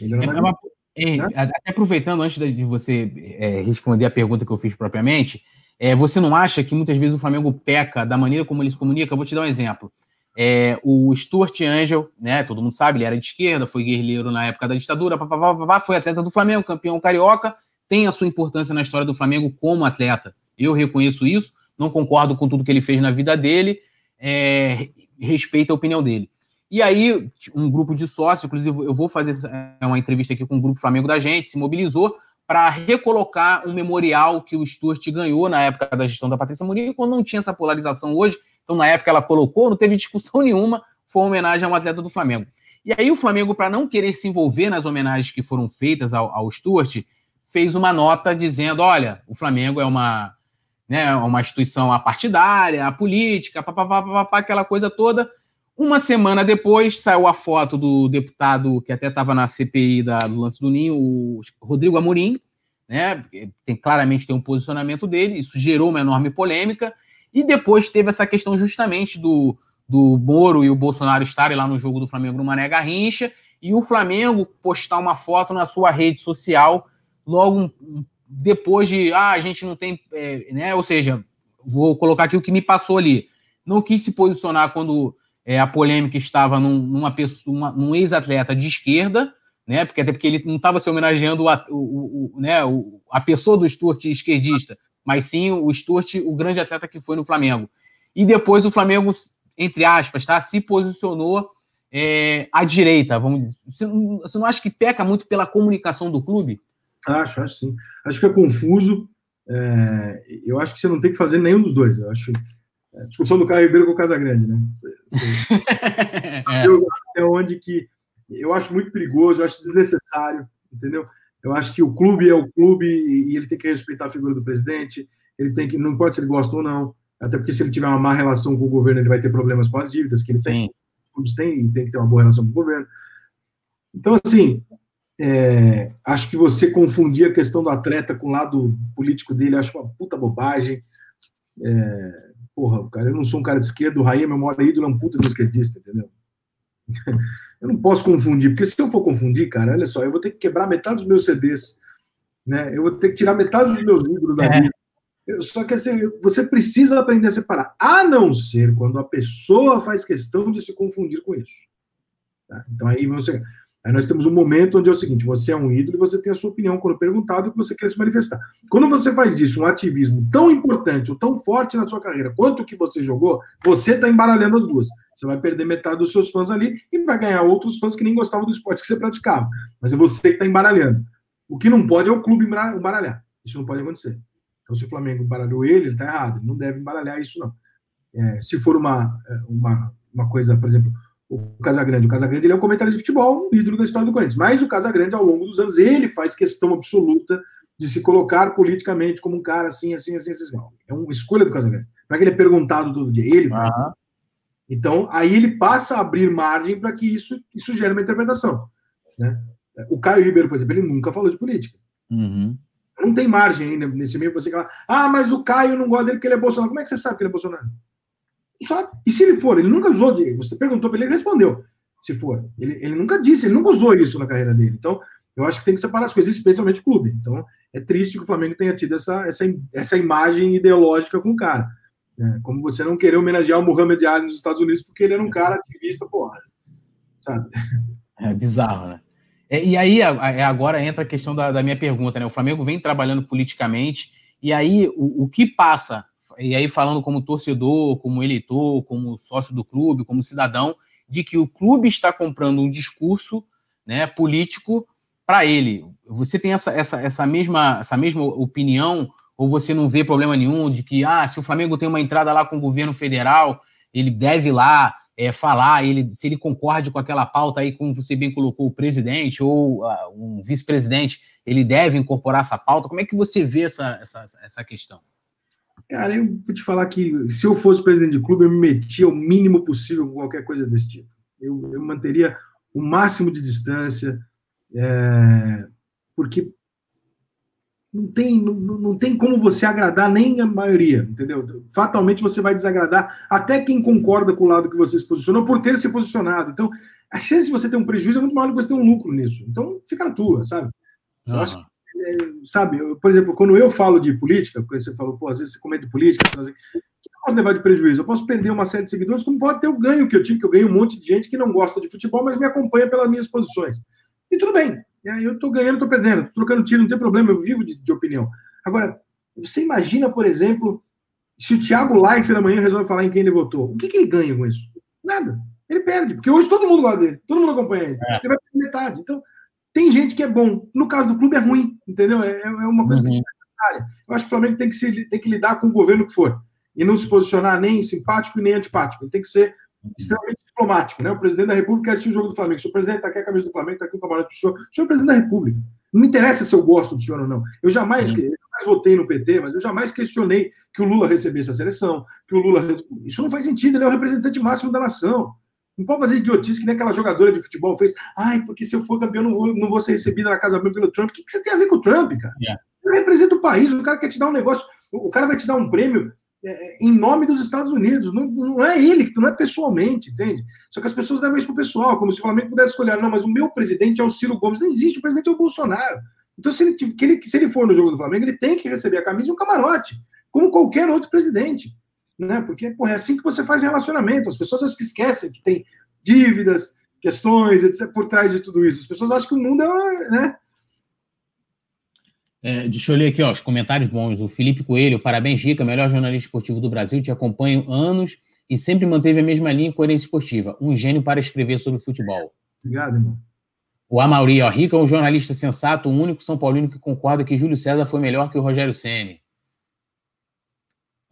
Ele era é, uma, é, né? Até aproveitando, antes de você é, responder a pergunta que eu fiz propriamente, é, você não acha que muitas vezes o Flamengo peca da maneira como ele se comunica? Eu vou te dar um exemplo. É, o Stuart Angel, né? Todo mundo sabe, ele era de esquerda, foi guerrilheiro na época da ditadura, papapá, papapá, foi atleta do Flamengo, campeão carioca, tem a sua importância na história do Flamengo como atleta. Eu reconheço isso, não concordo com tudo que ele fez na vida dele, é, respeito a opinião dele. E aí, um grupo de sócios, inclusive eu vou fazer é, uma entrevista aqui com o grupo Flamengo da gente, se mobilizou para recolocar um memorial que o Stuart ganhou na época da gestão da Patrícia Mourinho, quando não tinha essa polarização hoje, então, na época, ela colocou, não teve discussão nenhuma, foi uma homenagem a um atleta do Flamengo. E aí, o Flamengo, para não querer se envolver nas homenagens que foram feitas ao, ao Stuart, fez uma nota dizendo: olha, o Flamengo é uma, né, uma instituição apartidária, apolítica, papapá, papapá, aquela coisa toda. Uma semana depois, saiu a foto do deputado que até estava na CPI da, do lance do Ninho, o Rodrigo Amorim, né? Tem, claramente tem um posicionamento dele, isso gerou uma enorme polêmica, e depois teve essa questão justamente do, do Moro e o Bolsonaro estarem lá no jogo do Flamengo no Mané Garrincha, e o Flamengo postar uma foto na sua rede social logo depois de, ah, a gente não tem, é, né? Ou seja, vou colocar aqui o que me passou ali. Não quis se posicionar quando é, a polêmica estava num, numa pessoa, uma, num ex-atleta de esquerda, né? Porque até porque ele não estava se homenageando a, o, o, né, o, a pessoa do Stuart esquerdista, mas sim o Stuart, o grande atleta que foi no Flamengo. E depois o Flamengo, entre aspas, tá, se posicionou é, à direita, vamos dizer. Você, você não acha que peca muito pela comunicação do clube? Acho, acho sim. Acho que é confuso. É, eu acho que você não tem que fazer nenhum dos dois. Eu acho é, discussão do Caio Ribeiro com o Casagrande, né? Você, você... é. onde que eu acho muito perigoso, eu acho desnecessário, entendeu? Eu acho que o clube é o clube e ele tem que respeitar a figura do presidente. Ele tem que, não importa se ele gosta ou não, até porque se ele tiver uma má relação com o governo, ele vai ter problemas com as dívidas que ele tem. Os clubes têm e tem que ter uma boa relação com o governo. Então, assim, é, acho que você confundir a questão do atleta com o lado político dele, acho uma puta bobagem. É, Porra, cara, eu não sou um cara de esquerda, o Raí é meu maior ídolo, é um puta do esquerdista, entendeu? Eu não posso confundir, porque se eu for confundir, cara, olha só, eu vou ter que quebrar metade dos meus CDs, né? Eu vou ter que tirar metade dos meus livros da é. vida. Eu, só que assim, você precisa aprender a separar, a não ser quando a pessoa faz questão de se confundir com isso. Tá? Então aí você. Aí nós temos um momento onde é o seguinte: você é um ídolo e você tem a sua opinião quando perguntado que você quer se manifestar. Quando você faz disso um ativismo tão importante ou tão forte na sua carreira quanto o que você jogou, você está embaralhando as duas. Você vai perder metade dos seus fãs ali e vai ganhar outros fãs que nem gostavam do esporte que você praticava. Mas é você que está embaralhando. O que não pode é o clube embaralhar. Isso não pode acontecer. Então, se o Flamengo embaralhou ele, ele está errado. Ele não deve embaralhar isso, não. É, se for uma, uma, uma coisa, por exemplo, o Casagrande. O Casagrande ele é um comentarista de futebol, um ídolo da história do Corinthians. Mas o Casagrande, ao longo dos anos, ele faz questão absoluta de se colocar politicamente como um cara assim, assim, assim, assim. assim. É uma escolha do Casagrande. Não é que ele é perguntado todo dia, ele faz. Uhum. Então, aí ele passa a abrir margem para que isso, isso gere uma interpretação. Né? O Caio Ribeiro, por exemplo, ele nunca falou de política. Uhum. Não tem margem ainda nesse meio você falar, ah, mas o Caio não gosta dele porque ele é Bolsonaro. Como é que você sabe que ele é Bolsonaro? E se ele for, ele nunca usou de. Você perguntou para ele, ele respondeu. Se for. Ele, ele nunca disse, ele nunca usou isso na carreira dele. Então, eu acho que tem que separar as coisas, especialmente o clube. Então, é triste que o Flamengo tenha tido essa, essa, essa imagem ideológica com o cara. Né? Como você não querer homenagear o Muhammad Ali nos Estados Unidos porque ele era um cara ativista, porra. Sabe? É bizarro, né? É, e aí, agora entra a questão da, da, minha pergunta, né? O Flamengo vem trabalhando politicamente, e aí o, o que passa e aí falando como torcedor, como eleitor, como sócio do clube, como cidadão, de que o clube está comprando um discurso né, político para ele. Você tem essa, essa, essa, mesma, essa mesma opinião, ou você não vê problema nenhum de que, ah, se o Flamengo tem uma entrada lá com o governo federal, ele deve lá é, falar, ele, se ele concorde com aquela pauta aí, como você bem colocou, o presidente ou uh, um vice-presidente, ele deve incorporar essa pauta. Como é que você vê essa, essa, essa questão? Cara, eu vou te falar que se eu fosse presidente de clube, eu me metia o mínimo possível com qualquer coisa desse tipo. Eu, eu manteria o máximo de distância, é, porque não tem, não, não tem como você agradar nem a maioria, entendeu? Fatalmente você vai desagradar até quem concorda com o lado que você se posicionou por ter se posicionado. Então, a chance de você ter um prejuízo é muito maior do que você ter um lucro nisso. Então, fica na tua, sabe? Eu uhum. acho que sabe, eu, por exemplo, quando eu falo de política, porque você falou, pô, às vezes você comenta política, assim, que eu posso levar de prejuízo? Eu posso perder uma série de seguidores, como pode ter o ganho que eu tive, que eu ganho um monte de gente que não gosta de futebol, mas me acompanha pelas minhas posições. E tudo bem. Eu estou ganhando, estou perdendo, tô trocando tiro, não tem problema, eu vivo de, de, opinião. Agora, você imagina, por exemplo, se o Thiago Leifert amanhã resolve falar em quem ele votou, o que, que ele ganha com isso? Nada. Ele perde, porque hoje todo mundo gosta dele, todo mundo acompanha ele. É. Ele vai perder metade. Então, tem gente que é bom. No caso do clube é ruim, entendeu? É, é uma coisa uhum. que é necessária. Eu acho que o Flamengo tem que, se, tem que lidar com o governo que for. E não se posicionar nem simpático e nem antipático. Ele tem que ser extremamente diplomático. Né? O presidente da República assistiu o jogo do Flamengo. Se o presidente está aqui a camisa do Flamengo, está aqui o camarote do senhor. O senhor é presidente da República. Não me interessa se eu gosto do senhor ou não. Eu jamais, eu jamais votei no PT, mas eu jamais questionei que o Lula recebesse a seleção, que o Lula. Isso não faz sentido, ele é o representante máximo da nação. Não pode fazer idiotice que nem aquela jogadora de futebol fez. Ai, porque se eu for campeão, não vou, não vou ser recebida na Casa Branca pelo Trump. O que, que você tem a ver com o Trump, cara? Yeah. Ele representa o país, o cara quer te dar um negócio, o cara vai te dar um prêmio é, em nome dos Estados Unidos. Não, não é ele, não é pessoalmente, entende? Só que as pessoas levam isso pro pessoal, como se o Flamengo pudesse escolher, não, mas o meu presidente é o Ciro Gomes. Não existe, o presidente é o Bolsonaro. Então, se ele, ele, se ele for no jogo do Flamengo, ele tem que receber a camisa e um camarote, como qualquer outro presidente. Né? Porque porra, é assim que você faz relacionamento. As pessoas que esquecem que tem dívidas, questões, etc., por trás de tudo isso. As pessoas acham que o mundo é. Né? É, deixa eu ler aqui ó, os comentários bons. O Felipe Coelho, parabéns, Rica, melhor jornalista esportivo do Brasil. Te acompanho anos e sempre manteve a mesma linha e coerência esportiva. Um gênio para escrever sobre futebol. Obrigado, irmão. O Amauri, ó, Rica é um jornalista sensato, o único São Paulino que concorda que Júlio César foi melhor que o Rogério Ceni.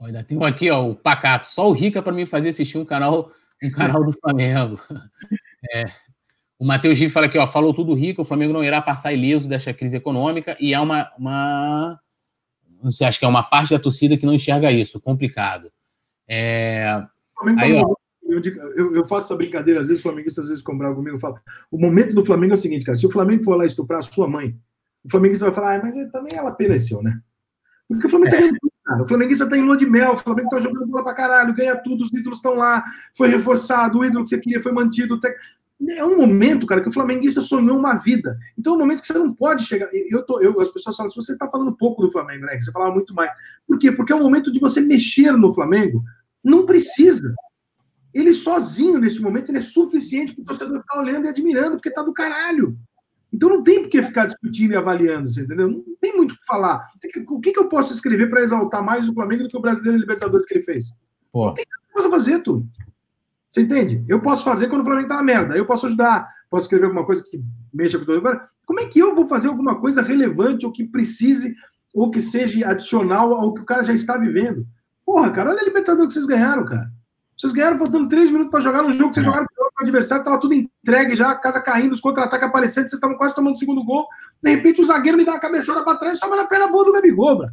Ainda tem um aqui, ó, o Pacato. Só o Rica para mim fazer assistir um canal, um canal do Flamengo. É. O Matheus Gil fala aqui, ó, falou tudo rico, o Flamengo não irá passar ileso desta crise econômica e há uma, uma não sei, acho que é uma parte da torcida que não enxerga isso, complicado. É, aí, ó, eu, eu, faço essa brincadeira, às vezes flamenguistas às vezes comprar comigo, eu falo, o momento do Flamengo é o seguinte, cara, se o Flamengo for lá estuprar a sua mãe, o flamenguista vai falar, ah, mas também ela pereceu, né? Porque o Flamengo é. tá cara. O flamenguista tá em lua de mel, o Flamengo tá jogando bola pra caralho, ganha tudo, os ídolos estão lá, foi reforçado, o ídolo que você queria foi mantido. É um momento, cara, que o flamenguista sonhou uma vida. Então é um momento que você não pode chegar. Eu tô, eu, as pessoas falam, se você está falando pouco do Flamengo, né? Que você falava muito mais. Por quê? Porque é um momento de você mexer no Flamengo. Não precisa. Ele sozinho, nesse momento, ele é suficiente para o torcedor ficar olhando e admirando, porque tá do caralho. Então não tem por que ficar discutindo e avaliando, você entendeu? Não tem muito o que falar. O que, que eu posso escrever para exaltar mais o Flamengo do que o Brasileiro Libertadores que ele fez? Pô. Não tem coisa a fazer, tu. Você entende? Eu posso fazer quando o Flamengo tá na merda. Eu posso ajudar, posso escrever alguma coisa que mexa com todo Agora, como é que eu vou fazer alguma coisa relevante ou que precise ou que seja adicional ao que o cara já está vivendo? Porra, cara, olha a Libertadores que vocês ganharam, cara. Vocês ganharam faltando três minutos para jogar no jogo que vocês é. jogaram adversário, estava tudo entregue já, casa caindo, os contra-ataques aparecendo, vocês estavam quase tomando o segundo gol. De repente o zagueiro me dá uma cabeçada para trás e sobra na perna boa do Gabigol, mano.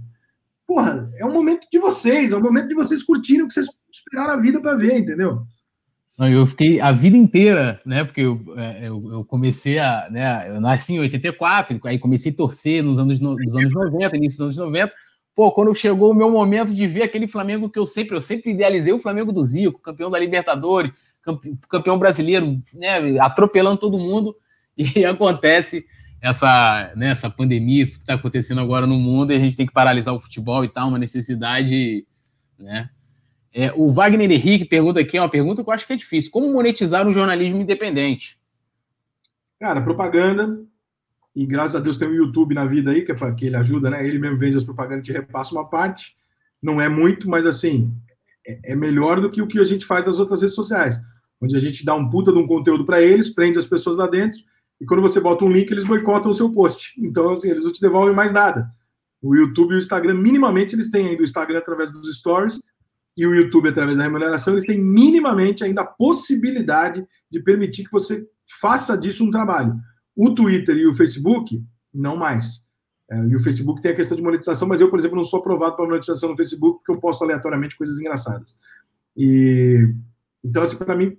Porra, é um momento de vocês, é um momento de vocês curtirem o que vocês esperaram a vida para ver, entendeu? Eu fiquei a vida inteira, né? Porque eu, é, eu, eu, comecei a. Né, eu nasci em 84, aí comecei a torcer nos anos, nos anos 90, início dos anos 90 pô, quando chegou o meu momento de ver aquele Flamengo que eu sempre, eu sempre idealizei o Flamengo do Zico, campeão da Libertadores, campeão brasileiro, né, atropelando todo mundo, e acontece essa, né, essa pandemia, isso que está acontecendo agora no mundo, e a gente tem que paralisar o futebol e tal, uma necessidade, né? É, o Wagner Henrique pergunta aqui, é uma pergunta que eu acho que é difícil. Como monetizar um jornalismo independente? Cara, propaganda, e graças a Deus tem o YouTube na vida aí, que é que ele ajuda, né? Ele mesmo vende as propagandas e repassa uma parte. Não é muito, mas assim, é, é melhor do que o que a gente faz nas outras redes sociais, onde a gente dá um puta de um conteúdo para eles, prende as pessoas lá dentro, e quando você bota um link, eles boicotam o seu post. Então, assim, eles não te devolvem mais nada. O YouTube e o Instagram, minimamente, eles têm ainda o Instagram através dos stories e o YouTube através da remuneração, eles têm minimamente ainda a possibilidade de permitir que você faça disso um trabalho. O Twitter e o Facebook, não mais. É, e o Facebook tem a questão de monetização, mas eu, por exemplo, não sou aprovado para monetização no Facebook porque eu posto aleatoriamente coisas engraçadas. E então, assim, para mim,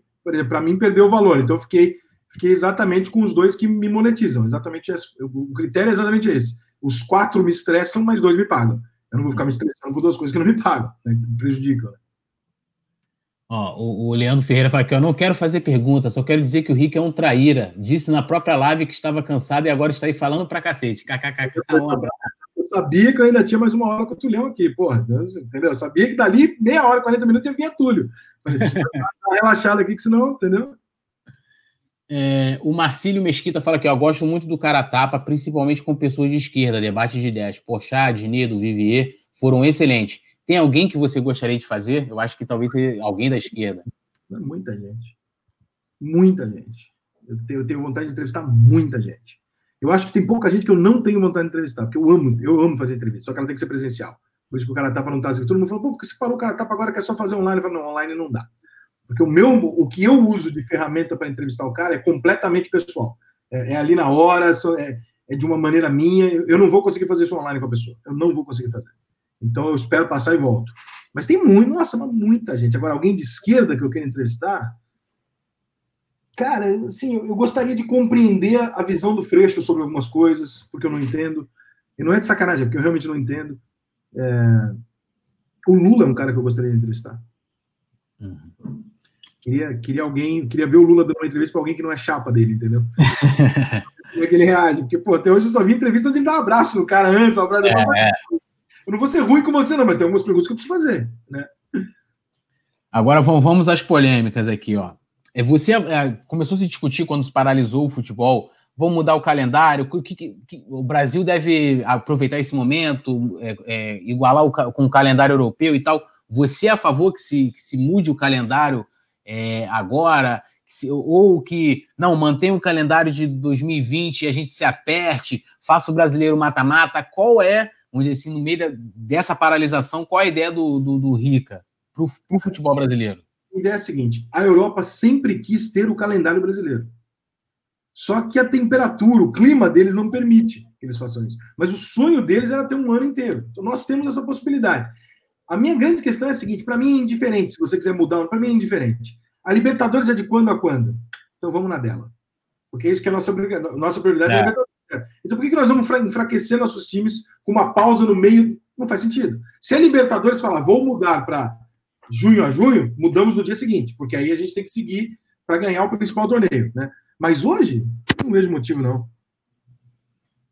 para mim perdeu o valor. Então, eu fiquei, fiquei exatamente com os dois que me monetizam. Exatamente esse. O critério é exatamente esse. Os quatro me estressam, mas dois me pagam. Eu não vou ficar me estressando com duas coisas que não me pagam, né, que me prejudicam. Né? Ó, o, o, Leandro Ferreira fala que eu não quero fazer pergunta, só quero dizer que o Rick é um traíra. Disse na própria live que estava cansado e agora está aí falando pra cacete. KKK, um abraço. Eu sabia que eu ainda tinha mais uma hora com o Tulhão aqui, porra. Entendeu? Eu sabia que dali meia hora, 40 minutos ia vir Túlio. Tá relaxado aqui, que senão, entendeu? É, o Marcílio Mesquita fala que eu gosto muito do cara tapa, principalmente com pessoas de esquerda, debates de ideias. Pochá, Dinedo, Vivier foram excelentes. Tem alguém que você gostaria de fazer? Eu acho que talvez seja alguém da esquerda. Muita gente. Muita gente. Eu tenho, eu tenho vontade de entrevistar muita gente. Eu acho que tem pouca gente que eu não tenho vontade de entrevistar, porque eu amo, eu amo fazer entrevista, só que ela tem que ser presencial. Por isso que o cara tapa não tá assim. Todo mundo fala, pô, porque você parou o cara tapa agora que é só fazer online? Eu falo, não, online não dá. Porque o meu, o que eu uso de ferramenta para entrevistar o cara é completamente pessoal. É, é ali na hora, é, é, de uma maneira minha. Eu não vou conseguir fazer isso online com a pessoa. Eu não vou conseguir fazer. Então eu espero passar e volto. Mas tem muito, nossa, muita gente. Agora, alguém de esquerda que eu quero entrevistar, cara, assim, eu gostaria de compreender a visão do Freixo sobre algumas coisas, porque eu não entendo. E não é de sacanagem, é porque eu realmente não entendo. É... O Lula é um cara que eu gostaria de entrevistar. Uhum. Queria, queria alguém, queria ver o Lula dando uma entrevista para alguém que não é chapa dele, entendeu? Como é que ele reage? Porque, pô, até hoje eu só vi entrevista onde ele dá um abraço no cara antes, um abraço. É. Eu não vou ser ruim com você, não, mas tem algumas perguntas que eu preciso fazer, né? Agora vamos às polêmicas aqui, ó. É, você é, começou a se discutir quando se paralisou o futebol. Vão mudar o calendário? O, que, que, o Brasil deve aproveitar esse momento, é, é, igualar o, com o calendário europeu e tal. Você é a favor que se, que se mude o calendário é, agora, ou que não mantenha o calendário de 2020 e a gente se aperte, faça o brasileiro mata-mata. Qual é, vamos dizer assim, no meio da, dessa paralisação, qual a ideia do, do, do Rica para o futebol brasileiro? A ideia é a seguinte: a Europa sempre quis ter o calendário brasileiro. Só que a temperatura, o clima deles não permite que eles façam isso. Mas o sonho deles era ter um ano inteiro. Então nós temos essa possibilidade. A minha grande questão é a seguinte: para mim é indiferente, se você quiser mudar, para mim é indiferente. A Libertadores é de quando a quando? Então vamos na dela. Porque é isso que é a nossa, nossa prioridade. É. É então por que nós vamos enfraquecer nossos times com uma pausa no meio? Não faz sentido. Se a Libertadores falar, vou mudar para junho a junho, mudamos no dia seguinte, porque aí a gente tem que seguir para ganhar o principal torneio. Né? Mas hoje, não vejo motivo, não.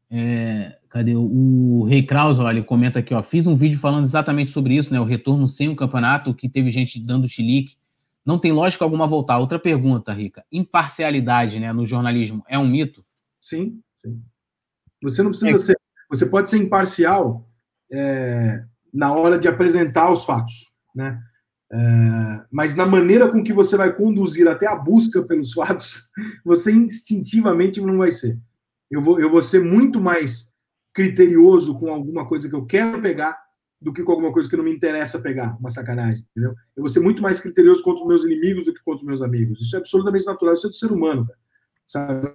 É, Cadê? O Rei Kraus, olha, ele comenta aqui, ó. Fiz um vídeo falando exatamente sobre isso, né? O retorno sem o campeonato, que teve gente dando chilique. Não tem lógica alguma voltar. Outra pergunta, Rica. Imparcialidade, né, no jornalismo é um mito? Sim, sim. Você não precisa é. ser. Você pode ser imparcial é, na hora de apresentar os fatos, né? É, mas na maneira com que você vai conduzir até a busca pelos fatos, você instintivamente não vai ser. Eu vou, eu vou ser muito mais criterioso com alguma coisa que eu quero pegar do que com alguma coisa que não me interessa pegar, uma sacanagem, entendeu? Eu vou ser muito mais criterioso contra os meus inimigos do que contra os meus amigos. Isso é absolutamente natural, isso é do ser humano, cara. Sabe?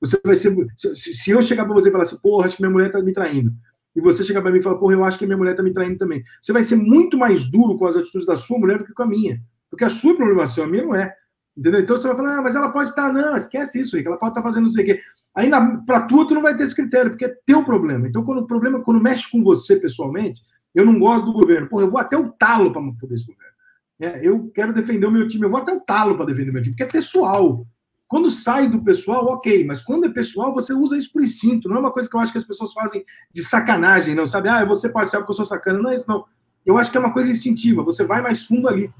Você vai ser. Se eu chegar para você e falar assim, porra, acho que minha mulher tá me traindo, e você chegar para mim e falar, porra, eu acho que minha mulher tá me traindo também, você vai ser muito mais duro com as atitudes da sua mulher do que com a minha. Porque a sua problemação, a minha não é. Entendeu? Então você vai falar, ah, mas ela pode estar, tá... não, esquece isso, Rick, ela pode estar tá fazendo não sei o quê. Aí para tua tu não vai ter esse critério, porque é teu problema. Então, quando o problema, quando mexe com você pessoalmente, eu não gosto do governo. Porra, eu vou até o talo para foder esse governo. É, eu quero defender o meu time, eu vou até o talo para defender o meu time, porque é pessoal. Quando sai do pessoal, ok, mas quando é pessoal, você usa isso por instinto. Não é uma coisa que eu acho que as pessoas fazem de sacanagem, não sabe? Ah, eu vou ser parcial porque eu sou sacana. Não é isso, não. Eu acho que é uma coisa instintiva. Você vai mais fundo ali.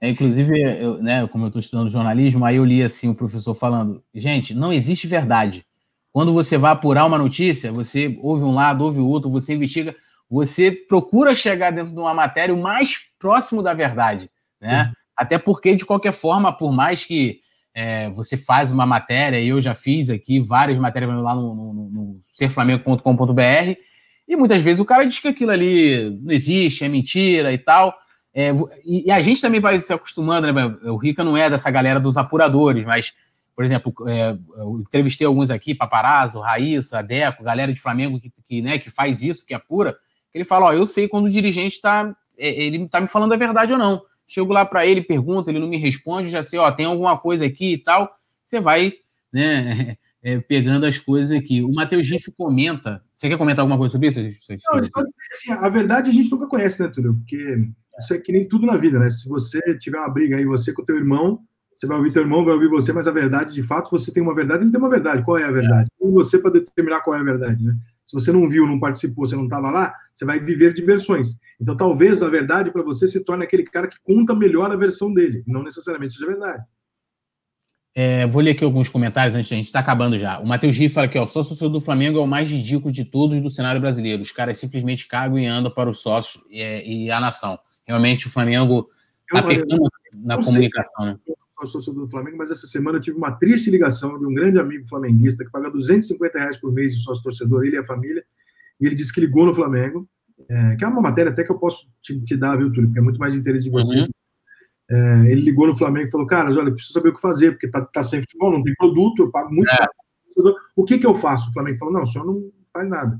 É, inclusive, eu, né, como eu estou estudando jornalismo, aí eu li assim o professor falando: gente, não existe verdade. Quando você vai apurar uma notícia, você ouve um lado, ouve o outro, você investiga, você procura chegar dentro de uma matéria o mais próximo da verdade, né? Até porque, de qualquer forma, por mais que é, você faz uma matéria, e eu já fiz aqui várias matérias lá no, no, no serflamengo.com.br, e muitas vezes o cara diz que aquilo ali não existe, é mentira e tal. É, e, e, a gente também vai se acostumando, né? O Rica não é dessa galera dos apuradores, mas, por exemplo, é, eu entrevistei alguns aqui, Paparazzo, Raíssa, Deco, galera de Flamengo que, que, né, que faz isso, que apura. Ele fala: Ó, eu sei quando o dirigente está é, ele tá me falando a verdade ou não. Chego lá para ele, pergunto, ele não me responde, já sei, ó, tem alguma coisa aqui e tal. Você vai, né, é, pegando as coisas aqui. O Matheus Giff comenta. Você quer comentar alguma coisa sobre isso? Não, assim, a verdade a gente nunca conhece, né, Túlio? Porque isso é que nem tudo na vida, né? Se você tiver uma briga aí, você com o teu irmão, você vai ouvir teu irmão, vai ouvir você, mas a verdade, de fato, você tem uma verdade, ele tem uma verdade. Qual é a verdade? É. você para determinar qual é a verdade, né? Se você não viu, não participou, você não estava lá, você vai viver diversões. Então, talvez a verdade para você se torne aquele cara que conta melhor a versão dele, não necessariamente seja verdade. É, vou ler aqui alguns comentários antes, a gente está acabando já. O Matheus Riff fala aqui, ó, sócio do Flamengo é o mais ridículo de todos do cenário brasileiro. Os caras simplesmente cagam e andam para os sócios e, é, e a nação. Realmente o Flamengo está pecando na comunicação, né? Sou torcedor do Flamengo, mas essa semana eu tive uma triste ligação de um grande amigo flamenguista que paga 250 reais por mês de sócio torcedor, ele e a família, e ele disse que ligou no Flamengo, é, que é uma matéria até que eu posso te, te dar, viu, Túlio, porque é muito mais de interesse de você. Uhum. É, ele ligou no Flamengo e falou, cara, olha, eu preciso saber o que fazer, porque tá, tá sem futebol, não tem produto, eu pago muito é. O que que eu faço? O Flamengo falou, não, o senhor não faz nada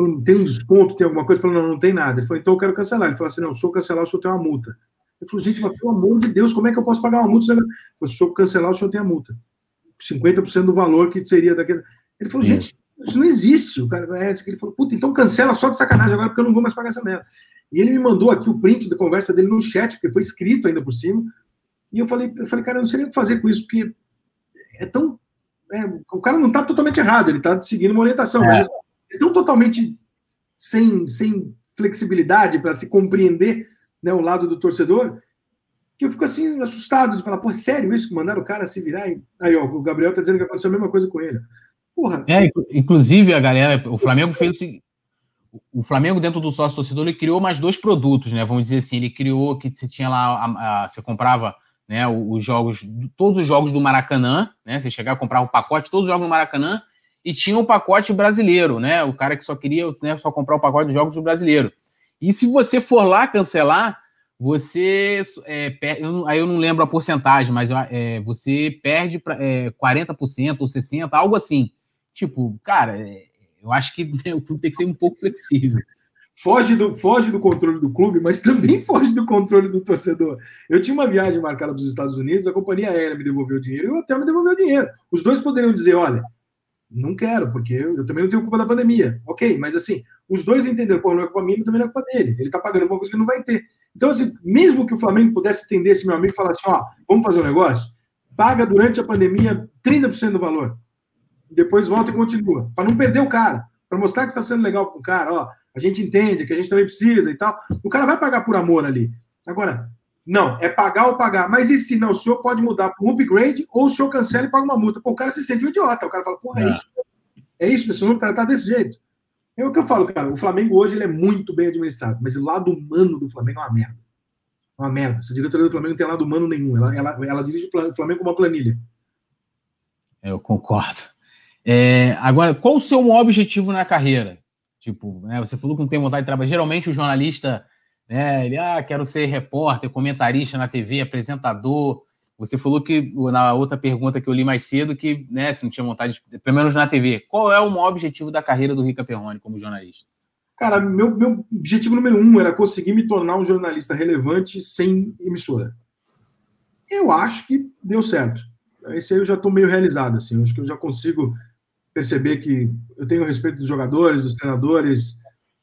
falou, tem um desconto, tem alguma coisa? Ele falou, não, não tem nada. Ele falou, então eu quero cancelar. Ele falou assim, não, se eu cancelar, o senhor tem uma multa. Ele falou, gente, mas pelo amor de Deus, como é que eu posso pagar uma multa? Ele falou, se o senhor cancelar, o senhor tem a multa. 50% do valor que seria daquele. Ele falou, gente, isso não existe. O cara, é, ele falou, puta, então cancela só de sacanagem agora, porque eu não vou mais pagar essa merda. E ele me mandou aqui o print da conversa dele no chat, porque foi escrito ainda por cima. E eu falei, eu falei, cara, eu não sei nem o que fazer com isso, porque é tão. É, o cara não está totalmente errado, ele está seguindo uma orientação, é. mas é tão totalmente sem, sem flexibilidade para se compreender né, o lado do torcedor, que eu fico assim, assustado de falar, pô, sério isso? Que mandaram o cara se virar? E... Aí, ó, o Gabriel tá dizendo que aconteceu a mesma coisa com ele. Porra. É, inclusive, a galera, o Flamengo fez o seguinte. O Flamengo, dentro do sócio torcedor, ele criou mais dois produtos, né? Vamos dizer assim, ele criou que você tinha lá, a, a, você comprava né, os jogos, todos os jogos do Maracanã, né? Você chegava a comprar um pacote, todos os jogos do Maracanã, e tinha o um pacote brasileiro, né? O cara que só queria né, só comprar o pacote dos jogos do brasileiro. E se você for lá cancelar, você. É, eu, aí eu não lembro a porcentagem, mas é, você perde pra, é, 40% ou 60%, algo assim. Tipo, cara, é, eu acho que né, o clube tem que ser um pouco flexível foge do, foge do controle do clube, mas também foge do controle do torcedor. Eu tinha uma viagem marcada para os Estados Unidos, a companhia aérea me devolveu o dinheiro e o hotel me devolveu o dinheiro. Os dois poderiam dizer: olha, não quero, porque eu, também não tenho culpa da pandemia. Ok, mas assim, os dois entenderam, pô, não é culpa minha, também não é culpa dele. Ele está pagando uma coisa que não vai ter. Então, assim, mesmo que o Flamengo pudesse entender esse meu amigo e falar assim: ó, vamos fazer um negócio, paga durante a pandemia 30% do valor. Depois volta e continua, para não perder o cara, para mostrar que está sendo legal com o cara, ó a gente entende que a gente também precisa e tal. O cara vai pagar por amor ali. Agora, não, é pagar ou pagar. Mas e se não? O senhor pode mudar para um upgrade ou o senhor cancela e paga uma multa. Pô, o cara se sente um idiota. O cara fala, porra, é, é isso. É isso, pessoal, não tratar desse jeito. É o que eu falo, cara. O Flamengo hoje ele é muito bem administrado, mas o lado humano do Flamengo é uma merda. É uma merda. Essa diretoria do Flamengo não tem lado humano nenhum. Ela, ela, ela dirige o Flamengo como uma planilha. Eu concordo. É, agora, qual o seu objetivo na carreira? Tipo, né, você falou que não tem vontade de trabalhar. Geralmente o jornalista, né, ele, ah, quero ser repórter, comentarista na TV, apresentador. Você falou que, na outra pergunta que eu li mais cedo, que né, você não tinha vontade, de, pelo menos na TV. Qual é o maior objetivo da carreira do Rica Perrone como jornalista? Cara, meu, meu objetivo número um era conseguir me tornar um jornalista relevante sem emissora. Eu acho que deu certo. Esse aí eu já estou meio realizado, assim. Eu acho que eu já consigo perceber que eu tenho respeito dos jogadores, dos treinadores,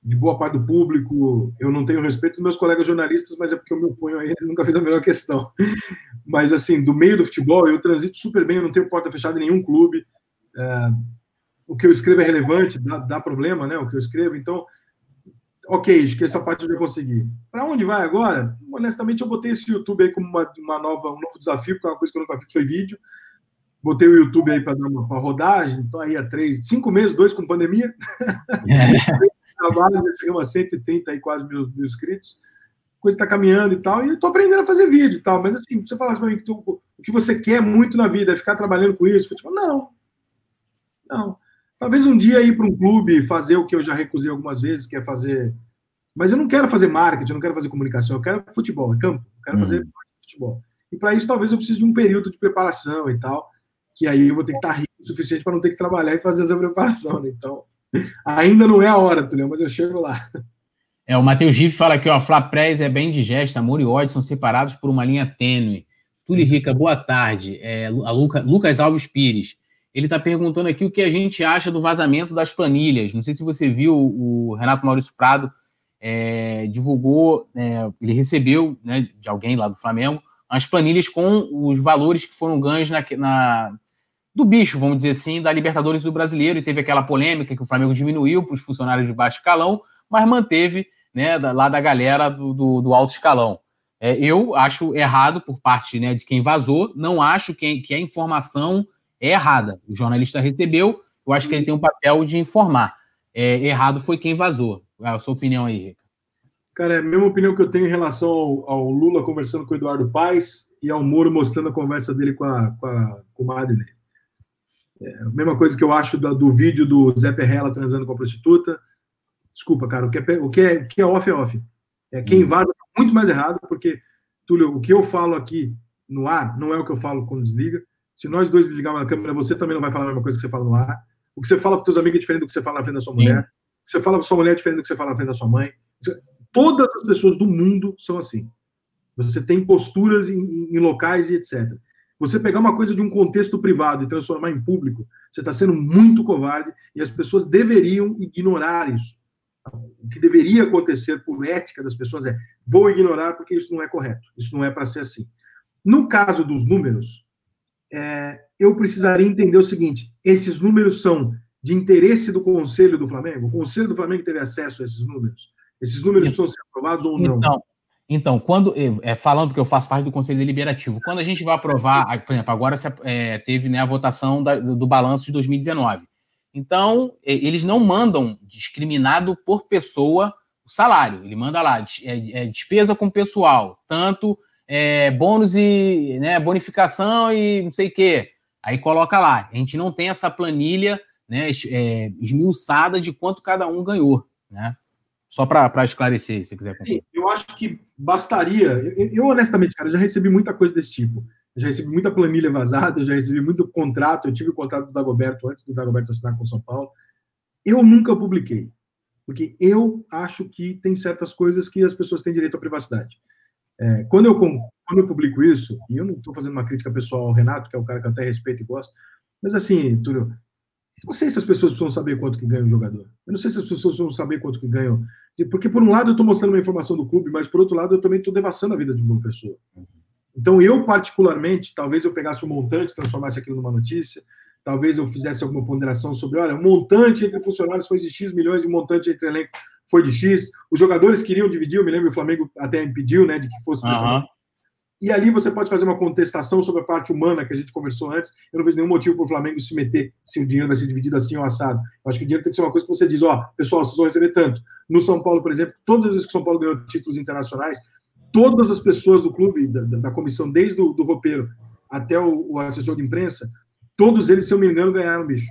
de boa parte do público. Eu não tenho respeito dos meus colegas jornalistas, mas é porque eu me oponho a eles, nunca fiz a menor questão. Mas, assim, do meio do futebol, eu transito super bem, eu não tenho porta fechada em nenhum clube. É, o que eu escrevo é relevante, dá, dá, problema, né? O que eu escrevo, então, ok, acho que essa parte eu já consegui. Para onde vai agora? Honestamente, eu botei esse YouTube aí como uma, uma nova, um novo desafio, porque é uma coisa que eu nunca fiz foi vídeo. Botei o YouTube aí para dar uma pra rodagem, então aí há três, cinco meses, dois com pandemia. Trabalho, já chegamos a 130 aí, quase mil, mil inscritos. A coisa está caminhando e tal, e eu estou aprendendo a fazer vídeo e tal. Mas assim, você falasse para mim que tu, o que você quer muito na vida é ficar trabalhando com isso, tipo, não. Não. Talvez um dia ir para um clube fazer o que eu já recusei algumas vezes, que é fazer. Mas eu não quero fazer marketing, eu não quero fazer comunicação, eu quero futebol, é campo, eu quero hum. fazer futebol. E para isso, talvez eu precise de um período de preparação e tal que aí eu vou ter que estar rico o suficiente para não ter que trabalhar e fazer essa preparação. Né? Então, ainda não é a hora, Tulio, mas eu chego lá. É, o Matheus Gif fala aqui, ó, Prez é bem digesta, amor e ódio são separados por uma linha tênue. Túlio Rica, boa tarde. É, a Luca, Lucas Alves Pires. Ele está perguntando aqui o que a gente acha do vazamento das planilhas. Não sei se você viu, o Renato Maurício Prado é, divulgou, é, ele recebeu né, de alguém lá do Flamengo as planilhas com os valores que foram ganhos na, na, do bicho, vamos dizer assim, da Libertadores do Brasileiro, e teve aquela polêmica que o Flamengo diminuiu para os funcionários de baixo escalão, mas manteve né, lá da galera do, do, do alto escalão. É, eu acho errado por parte né, de quem vazou, não acho que, que a informação é errada. O jornalista recebeu, eu acho que ele tem um papel de informar. É, errado foi quem vazou. A sua opinião aí, Rica. Cara, é a mesma opinião que eu tenho em relação ao, ao Lula conversando com o Eduardo Paes e ao Moro mostrando a conversa dele com, a, com, a, com. É, a mesma coisa que eu acho do, do vídeo do Zé Perrella transando com a prostituta. Desculpa, cara, o que é, o que é, o que é off é off. É, quem vaza tá muito mais errado, porque, Túlio, o que eu falo aqui no ar não é o que eu falo quando desliga. Se nós dois desligarmos a câmera, você também não vai falar a mesma coisa que você fala no ar. O que você fala para seus amigos é diferente do que você fala na frente da sua mulher. Sim. O que você fala para sua mulher é diferente do que você fala na frente da sua mãe. Todas as pessoas do mundo são assim. Você tem posturas em, em locais e etc. Você pegar uma coisa de um contexto privado e transformar em público, você está sendo muito covarde e as pessoas deveriam ignorar isso. O que deveria acontecer por ética das pessoas é: vou ignorar porque isso não é correto, isso não é para ser assim. No caso dos números, é, eu precisaria entender o seguinte: esses números são de interesse do Conselho do Flamengo? O Conselho do Flamengo teve acesso a esses números? Esses números precisam ser aprovados ou não? Então, então quando é, falando que eu faço parte do Conselho Deliberativo, quando a gente vai aprovar, por exemplo, agora é, teve né, a votação da, do balanço de 2019. Então, eles não mandam discriminado por pessoa o salário. Ele manda lá, é, é despesa com pessoal, tanto é, bônus e né, bonificação e não sei o quê. Aí coloca lá. A gente não tem essa planilha né, é, esmiuçada de quanto cada um ganhou. Né? Só para esclarecer, se quiser. Sim, eu acho que bastaria. Eu, eu, honestamente, cara, já recebi muita coisa desse tipo. Eu já recebi muita planilha vazada, já recebi muito contrato. Eu tive o contrato do Dagoberto antes do Dagoberto assinar com São Paulo. Eu nunca publiquei, porque eu acho que tem certas coisas que as pessoas têm direito à privacidade. É, quando, eu, quando eu publico isso, e eu não estou fazendo uma crítica pessoal ao Renato, que é um cara que eu até respeito e gosto, mas assim, Túlio, não sei se as pessoas precisam saber quanto que ganha um jogador. Eu não sei se as pessoas precisam saber quanto que ganham. Porque, por um lado, eu estou mostrando uma informação do clube, mas, por outro lado, eu também estou devassando a vida de uma pessoa. Então, eu, particularmente, talvez eu pegasse um montante, transformasse aquilo numa notícia, talvez eu fizesse alguma ponderação sobre, olha, o montante entre funcionários foi de X milhões e o montante entre elenco foi de X. Os jogadores queriam dividir, eu me lembro, o Flamengo até impediu, né, de que fosse dessa E ali você pode fazer uma contestação sobre a parte humana que a gente conversou antes. Eu não vejo nenhum motivo para o Flamengo se meter se o dinheiro vai ser dividido assim ou assado. Eu acho que o dinheiro tem que ser uma coisa que você diz, ó, pessoal, vocês vão receber tanto. No São Paulo, por exemplo, todas as vezes que o São Paulo ganhou títulos internacionais, todas as pessoas do clube, da, da comissão, desde o do roupeiro até o, o, assessor de imprensa, todos eles, se eu me engano, ganharam bicho.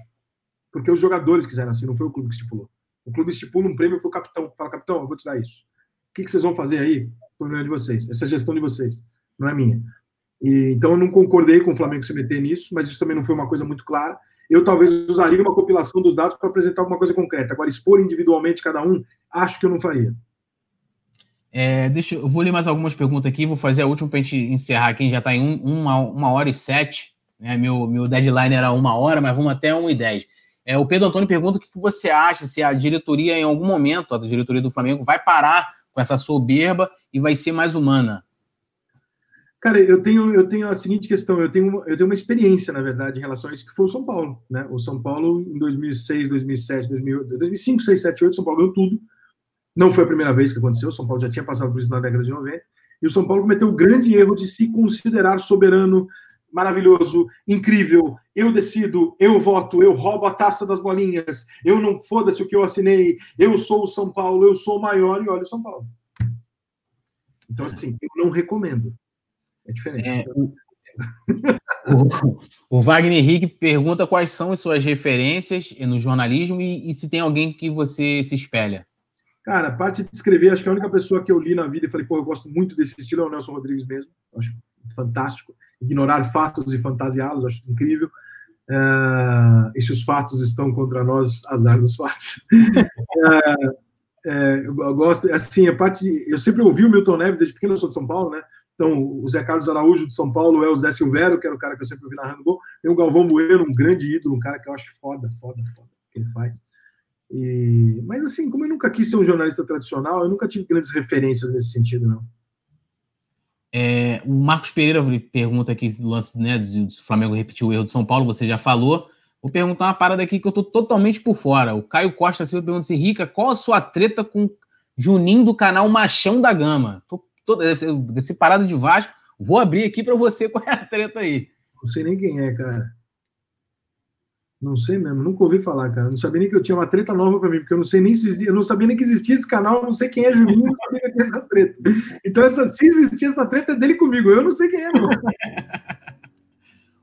Porque os jogadores quiseram assim, não foi o clube que estipulou. O clube estipula um prêmio para o capitão. Fala, capitão, eu vou te dar isso. O que, que vocês vão fazer aí? O problema de vocês. Essa é gestão de vocês, não é minha. E, então eu não concordei com o Flamengo se meter nisso, mas isso também não foi uma coisa muito clara. Eu talvez usaria uma compilação dos dados para apresentar alguma coisa concreta. Agora, expor individualmente cada um, acho que eu não faria. É, deixa, eu vou ler mais algumas perguntas aqui, vou fazer a última para a gente encerrar aqui, já está em um, uma, uma hora e sete. Né? Meu, meu deadline era uma hora, mas vamos até uma e dez. É, o Pedro Antônio pergunta o que você acha se a diretoria, em algum momento, a diretoria do Flamengo, vai parar com essa soberba e vai ser mais humana. Cara, eu tenho, eu tenho a seguinte questão, eu tenho, eu tenho uma experiência, na verdade, em relação a isso, que foi o São Paulo. Né? O São Paulo, em 2006, 2007, 2008, 2005, 2006, 2007, 2008, São Paulo ganhou tudo. Não foi a primeira vez que aconteceu, o São Paulo já tinha passado por isso na década de 90. E o São Paulo cometeu o grande erro de se considerar soberano, maravilhoso, incrível, eu decido, eu voto, eu roubo a taça das bolinhas, eu não foda-se o que eu assinei, eu sou o São Paulo, eu sou o maior e olha o São Paulo. Então, assim, eu não recomendo. É diferente. É, o, o, o, Wagner Henrique pergunta quais são as suas referências no jornalismo e, e se tem alguém que você se espelha. Cara, a parte de escrever, acho que a única pessoa que eu li na vida e falei, pô, eu gosto muito desse estilo é o Nelson Rodrigues mesmo. Acho fantástico ignorar fatos e fantasiá-los, acho incrível. Uh, e se os fatos estão contra nós, azar dos fatos. uh, eu gosto, assim, a parte. De, eu sempre ouvi o Milton Neves desde pequeno, eu sou de São Paulo, né? Então, o Zé Carlos Araújo de São Paulo é o Zé Silvério, que era o cara que eu sempre ouvi narrando gol. Tem o Galvão Bueno, um grande ídolo, um cara que eu acho foda, foda, foda, que ele faz. E, mas, assim, como eu nunca quis ser um jornalista tradicional, eu nunca tive grandes referências nesse sentido, não. É, o Marcos Pereira pergunta aqui do lance né, do Flamengo repetiu o erro do São Paulo, você já falou. Vou perguntar uma parada aqui que eu tô totalmente por fora. O Caio Costa Silva pergunta assim: Rica, qual a sua treta com Juninho do canal Machão da Gama? Tô, tô, desse parada de Vasco, vou abrir aqui para você qual é a treta aí. Não sei nem quem é, cara. Não sei mesmo, nunca ouvi falar, cara. Não sabia nem que eu tinha uma treta nova para mim, porque eu não sei nem se eu não sabia nem que existia esse canal, não sei quem é Juninho, não sabia que tinha essa treta. Então, essa, se existia essa treta, é dele comigo. Eu não sei quem é, não.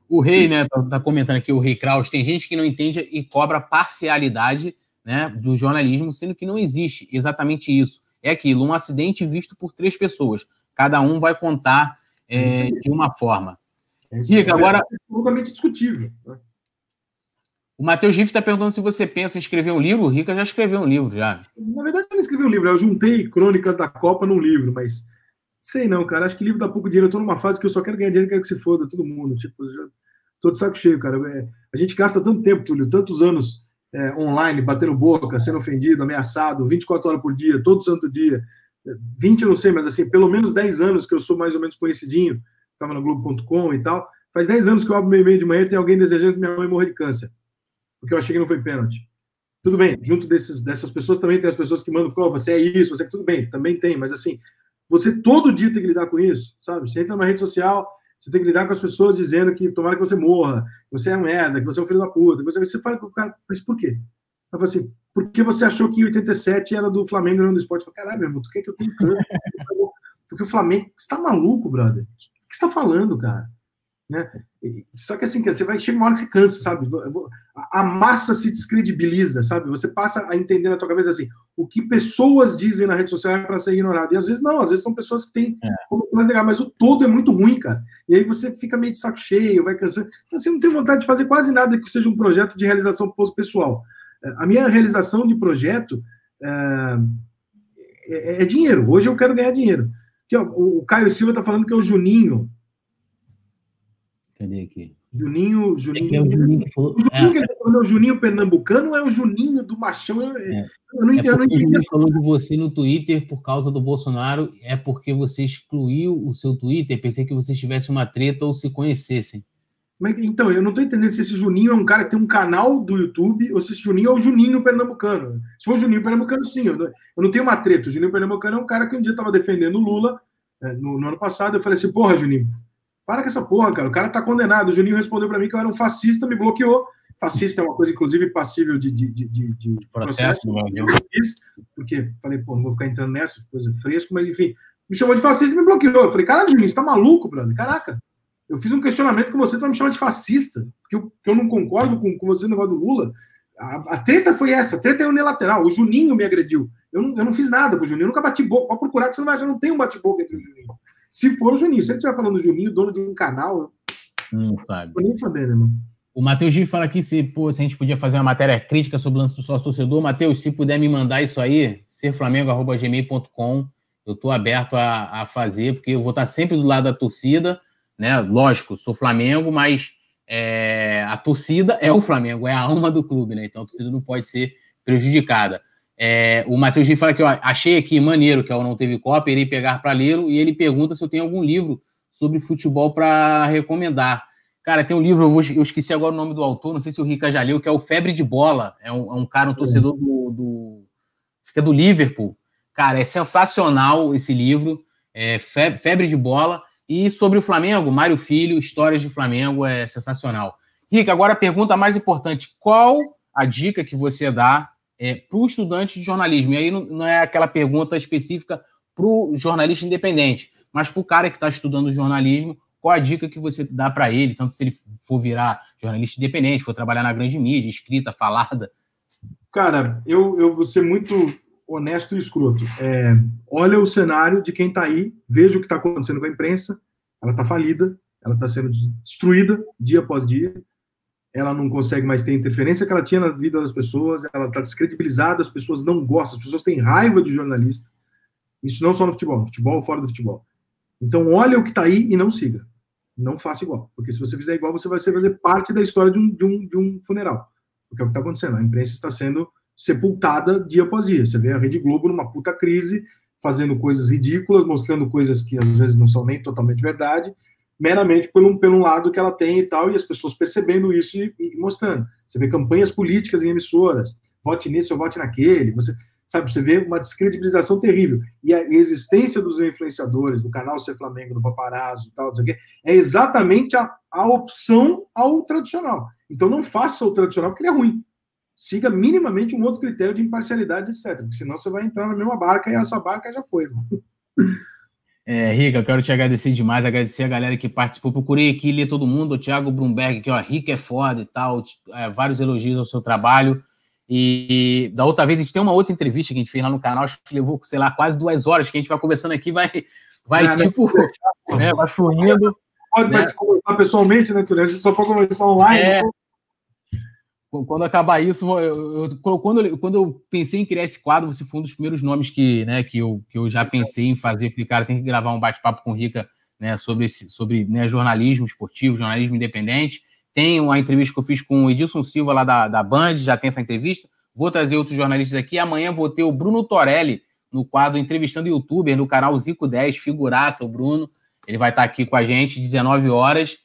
o rei, né, tá, tá, comentando aqui, o rei Kraus, tem gente que não entende e cobra parcialidade né, do jornalismo, sendo que não existe exatamente isso. É aquilo, um acidente visto por três pessoas. Cada um vai contar é, de uma forma. É Diga, agora. É absolutamente discutível. Né? O Matheus Giff está perguntando se você pensa em escrever um livro. O Rica já escreveu um livro, já. Na verdade, eu não escrevi um livro. Eu juntei crônicas da Copa num livro, mas Sei não, cara. Acho que livro dá pouco dinheiro. Eu tô numa fase que eu só quero ganhar dinheiro, quero que se foda todo mundo. Tipo, já tô de saco cheio, cara. É, a gente gasta tanto tempo, Túlio, tantos anos é, online, batendo boca, sendo ofendido, ameaçado, 24 horas por dia, todo santo dia. 20 eu não sei, mas assim, pelo menos 10 anos que eu sou mais ou menos conhecidinho, estava no Globo.com e tal. Faz 10 anos que eu abro meu e-mail de manhã e tem alguém desejando que minha mãe morra de câncer. Porque eu achei que não foi pênalti. Tudo bem, junto desses, dessas pessoas também tem as pessoas que mandam, oh, você é isso, você é tudo bem, também tem, mas assim, você todo dia tem que lidar com isso, sabe? Você entra numa rede social, você tem que lidar com as pessoas dizendo que tomara que você morra, que você é merda, que você é um filho da puta. Você, você fala com o cara, mas por quê? Eu falo assim, porque você achou que 87 era do Flamengo e não do esporte? Falo, caralho, meu irmão, tu quer que eu tenha câncer? Porque o Flamengo, você tá maluco, brother? O que você tá falando, cara? Né? Só que assim, você vai chegar uma hora que você cansa, sabe? A massa se descredibiliza, sabe? Você passa a entender na tua cabeça assim, o que pessoas dizem na rede social é para ser ignorado. E às vezes não, às vezes são pessoas que têm é. mais legal, mas o todo é muito ruim, cara. E aí você fica meio de saco cheio, vai cansando. Então, assim, não tem vontade de fazer quase nada que seja um projeto de realização pessoal. É, a minha realização de projeto é, é, é dinheiro. Hoje eu quero ganhar dinheiro. Aqui, ó, o Caio Silva está falando que é o Juninho Cadê aqui? Juninho, Juninho. É, é o Juninho que falou. O Juninho, é. que ele falando, é o Juninho pernambucano ou é o Juninho do Machão? Eu, é. eu não, é eu não entendi. O Juninho falou de você no Twitter por causa do Bolsonaro, é porque você excluiu o seu Twitter. Pensei que vocês tivessem uma treta ou se conhecessem. Mas, então, eu não estou entendendo se esse Juninho é um cara que tem um canal do YouTube ou se esse Juninho é o Juninho Pernambucano. Se for o Juninho Pernambucano, sim. Eu não, tenho uma treta. O Juninho Pernambucano é um cara que um dia estava defendendo o Lula é, no, no ano passado. Eu falei assim, porra, Juninho, para com essa porra, cara. O cara tá condenado. O Juninho respondeu para mim que eu era um fascista, me bloqueou. Fascista é uma coisa, inclusive, passível de, de, de, de processo. processo eu fiz, porque falei, pô, não vou ficar entrando nessa coisa fresco, mas enfim, me chamou de fascista e me bloqueou. Eu falei, caralho, Juninho, você tá maluco, brother? Caraca, eu fiz um questionamento com você, tu vai me chamar de fascista, porque eu, que eu não concordo com, com você no negócio do Lula. A, a, treta foi essa, a treta é unilateral. O Juninho me agrediu. Eu não, eu não fiz nada pro Juninho, eu nunca bati boca. Pode procurar que você não vai, já não tem um bate-boca entre o Juninho. Se for o Juninho, se ele estiver falando do Juninho, dono de um canal, não sabe. Não nem saber, né, mano? O Matheus Gil fala aqui se, pô, se a gente podia fazer uma matéria crítica sobre o lance do sócio torcedor. Matheus, se puder me mandar isso aí, serflamengo.gmail.com, eu estou aberto a, a, fazer, porque eu vou estar sempre do lado da torcida, né? Lógico, sou Flamengo, mas é, a torcida é o Flamengo, é a alma do clube, né? Então a torcida não pode ser prejudicada. É, o Matheus G fala que ó, achei aqui maneiro que o Não Teve Copa, irei pegar para ler e ele pergunta se eu tenho algum livro sobre futebol para recomendar. Cara, tem um livro, eu, vou, eu, esqueci agora o nome do autor, não sei se o Rica já leu, que é o Febre de Bola. É um, é um cara, um torcedor do, do, Acho que é do Liverpool. Cara, é sensacional esse livro, é Febre de Bola. E sobre o Flamengo, Mário Filho, Histórias de Flamengo, é sensacional. Rica, agora a pergunta mais importante: qual a dica que você dá é, para o estudante de jornalismo. E aí não, não é aquela pergunta específica para o jornalista independente, mas para o cara que está estudando jornalismo, qual a dica que você dá para ele, tanto se ele for virar jornalista independente, for trabalhar na grande mídia, escrita, falada? Cara, eu, eu vou ser muito honesto e escroto. É, olha o cenário de quem está aí, veja o que está acontecendo com a imprensa, ela está falida, ela está sendo destruída dia após dia, ela não consegue mais ter interferência que ela tinha na vida das pessoas, ela está descredibilizada, as pessoas não gostam, as pessoas têm raiva de jornalista. Isso não só no futebol, no futebol fora do futebol. Então, olha o que está aí e não siga. Não faça igual. Porque se você fizer igual, você vai fazer parte da história de um, de um, de um funeral. Porque é o que está acontecendo. A imprensa está sendo sepultada dia após dia. Você vê a Rede Globo numa puta crise, fazendo coisas ridículas, mostrando coisas que às vezes não são nem totalmente verdade, meramente por um, pelo lado que ela tem e tal, e as pessoas percebendo isso e, e, mostrando. Você vê campanhas políticas em emissoras, vote nesse ou vote naquele, você sabe, você vê uma descredibilização terrível. E a existência dos influenciadores, do canal Ser Flamengo, do Paparazzo e tal, é exatamente a, a opção ao tradicional. Então não faça o tradicional porque ele é ruim. Siga minimamente um outro critério de imparcialidade, etc. Porque senão você vai entrar na mesma barca e essa barca já foi. É, Rica, eu quero te agradecer demais, agradecer a galera que participou. Procurei aqui ler todo mundo, o Thiago Brumberg, que ó, Rica é foda e tal, é, vários elogios ao seu trabalho. E da outra vez a gente tem uma outra entrevista que a gente fez lá no canal, acho que levou, sei lá, quase duas horas, que a gente vai conversando aqui, vai, vai é, tipo, né, vai fluindo. Pode né? conversar pessoalmente, né, Túlio? A gente só pode conversar online. É. Então... quando acabar isso, eu, eu, quando, eu, quando eu pensei em criar esse quadro, você foi um dos primeiros nomes que, né, que, eu, que eu já pensei em fazer. Falei, cara, tem que gravar um bate-papo com o Rica né, sobre, esse, sobre né, jornalismo esportivo, jornalismo independente. Tem uma entrevista que eu fiz com o Edilson Silva lá da, da Band, já tem essa entrevista. Vou trazer outros jornalistas aqui. Amanhã vou ter o Bruno Torelli no quadro Entrevistando Youtuber, no canal Zico 10, figuraça o Bruno. Ele vai estar aqui com a gente, 19 horas.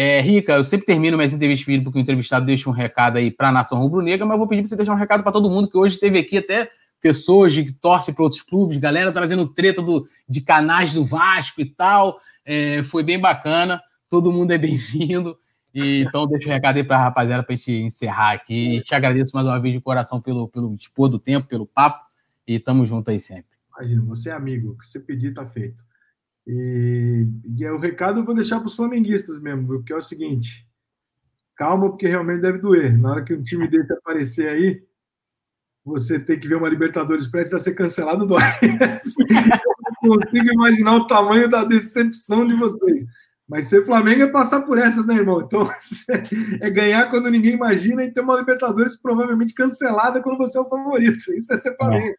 É, Rica, eu sempre termino minhas entrevistas porque o entrevistado deixa um recado aí para a nação rubro-negra, mas eu vou pedir para você deixar um recado para todo mundo, que hoje teve aqui até pessoas que torcem para outros clubes, galera trazendo treta do, de canais do Vasco e tal. É, foi bem bacana, todo mundo é bem-vindo. E, então, deixa o um recado aí para a rapaziada para a gente encerrar aqui. E te agradeço mais uma vez de coração pelo, pelo dispor do tempo, pelo papo. E tamo junto aí sempre. Imagina, você é amigo, o que você pedir tá feito. E, e o recado eu vou deixar para os flamenguistas mesmo, porque é o seguinte: calma, porque realmente deve doer. Na hora que um time desse aparecer aí, você tem que ver uma Libertadores prestes a ser cancelado, dói. eu não consigo imaginar o tamanho da decepção de vocês. Mas ser Flamengo é passar por essas, né, irmão? Então, é ganhar quando ninguém imagina e ter uma Libertadores provavelmente cancelada quando você é o favorito. Isso é ser Flamengo.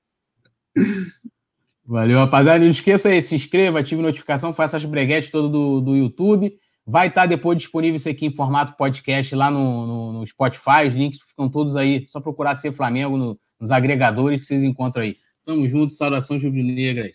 Valeu, rapaziada. Não esqueça aí, se inscreva, ative notificação, faça as breguetes todo do, do YouTube. Vai estar depois disponível isso aqui em formato podcast lá no, no, no Spotify. Os links ficam todos aí. Só procurar ser Flamengo no, nos agregadores que vocês encontram aí. Tamo junto, saudações rubro-negras.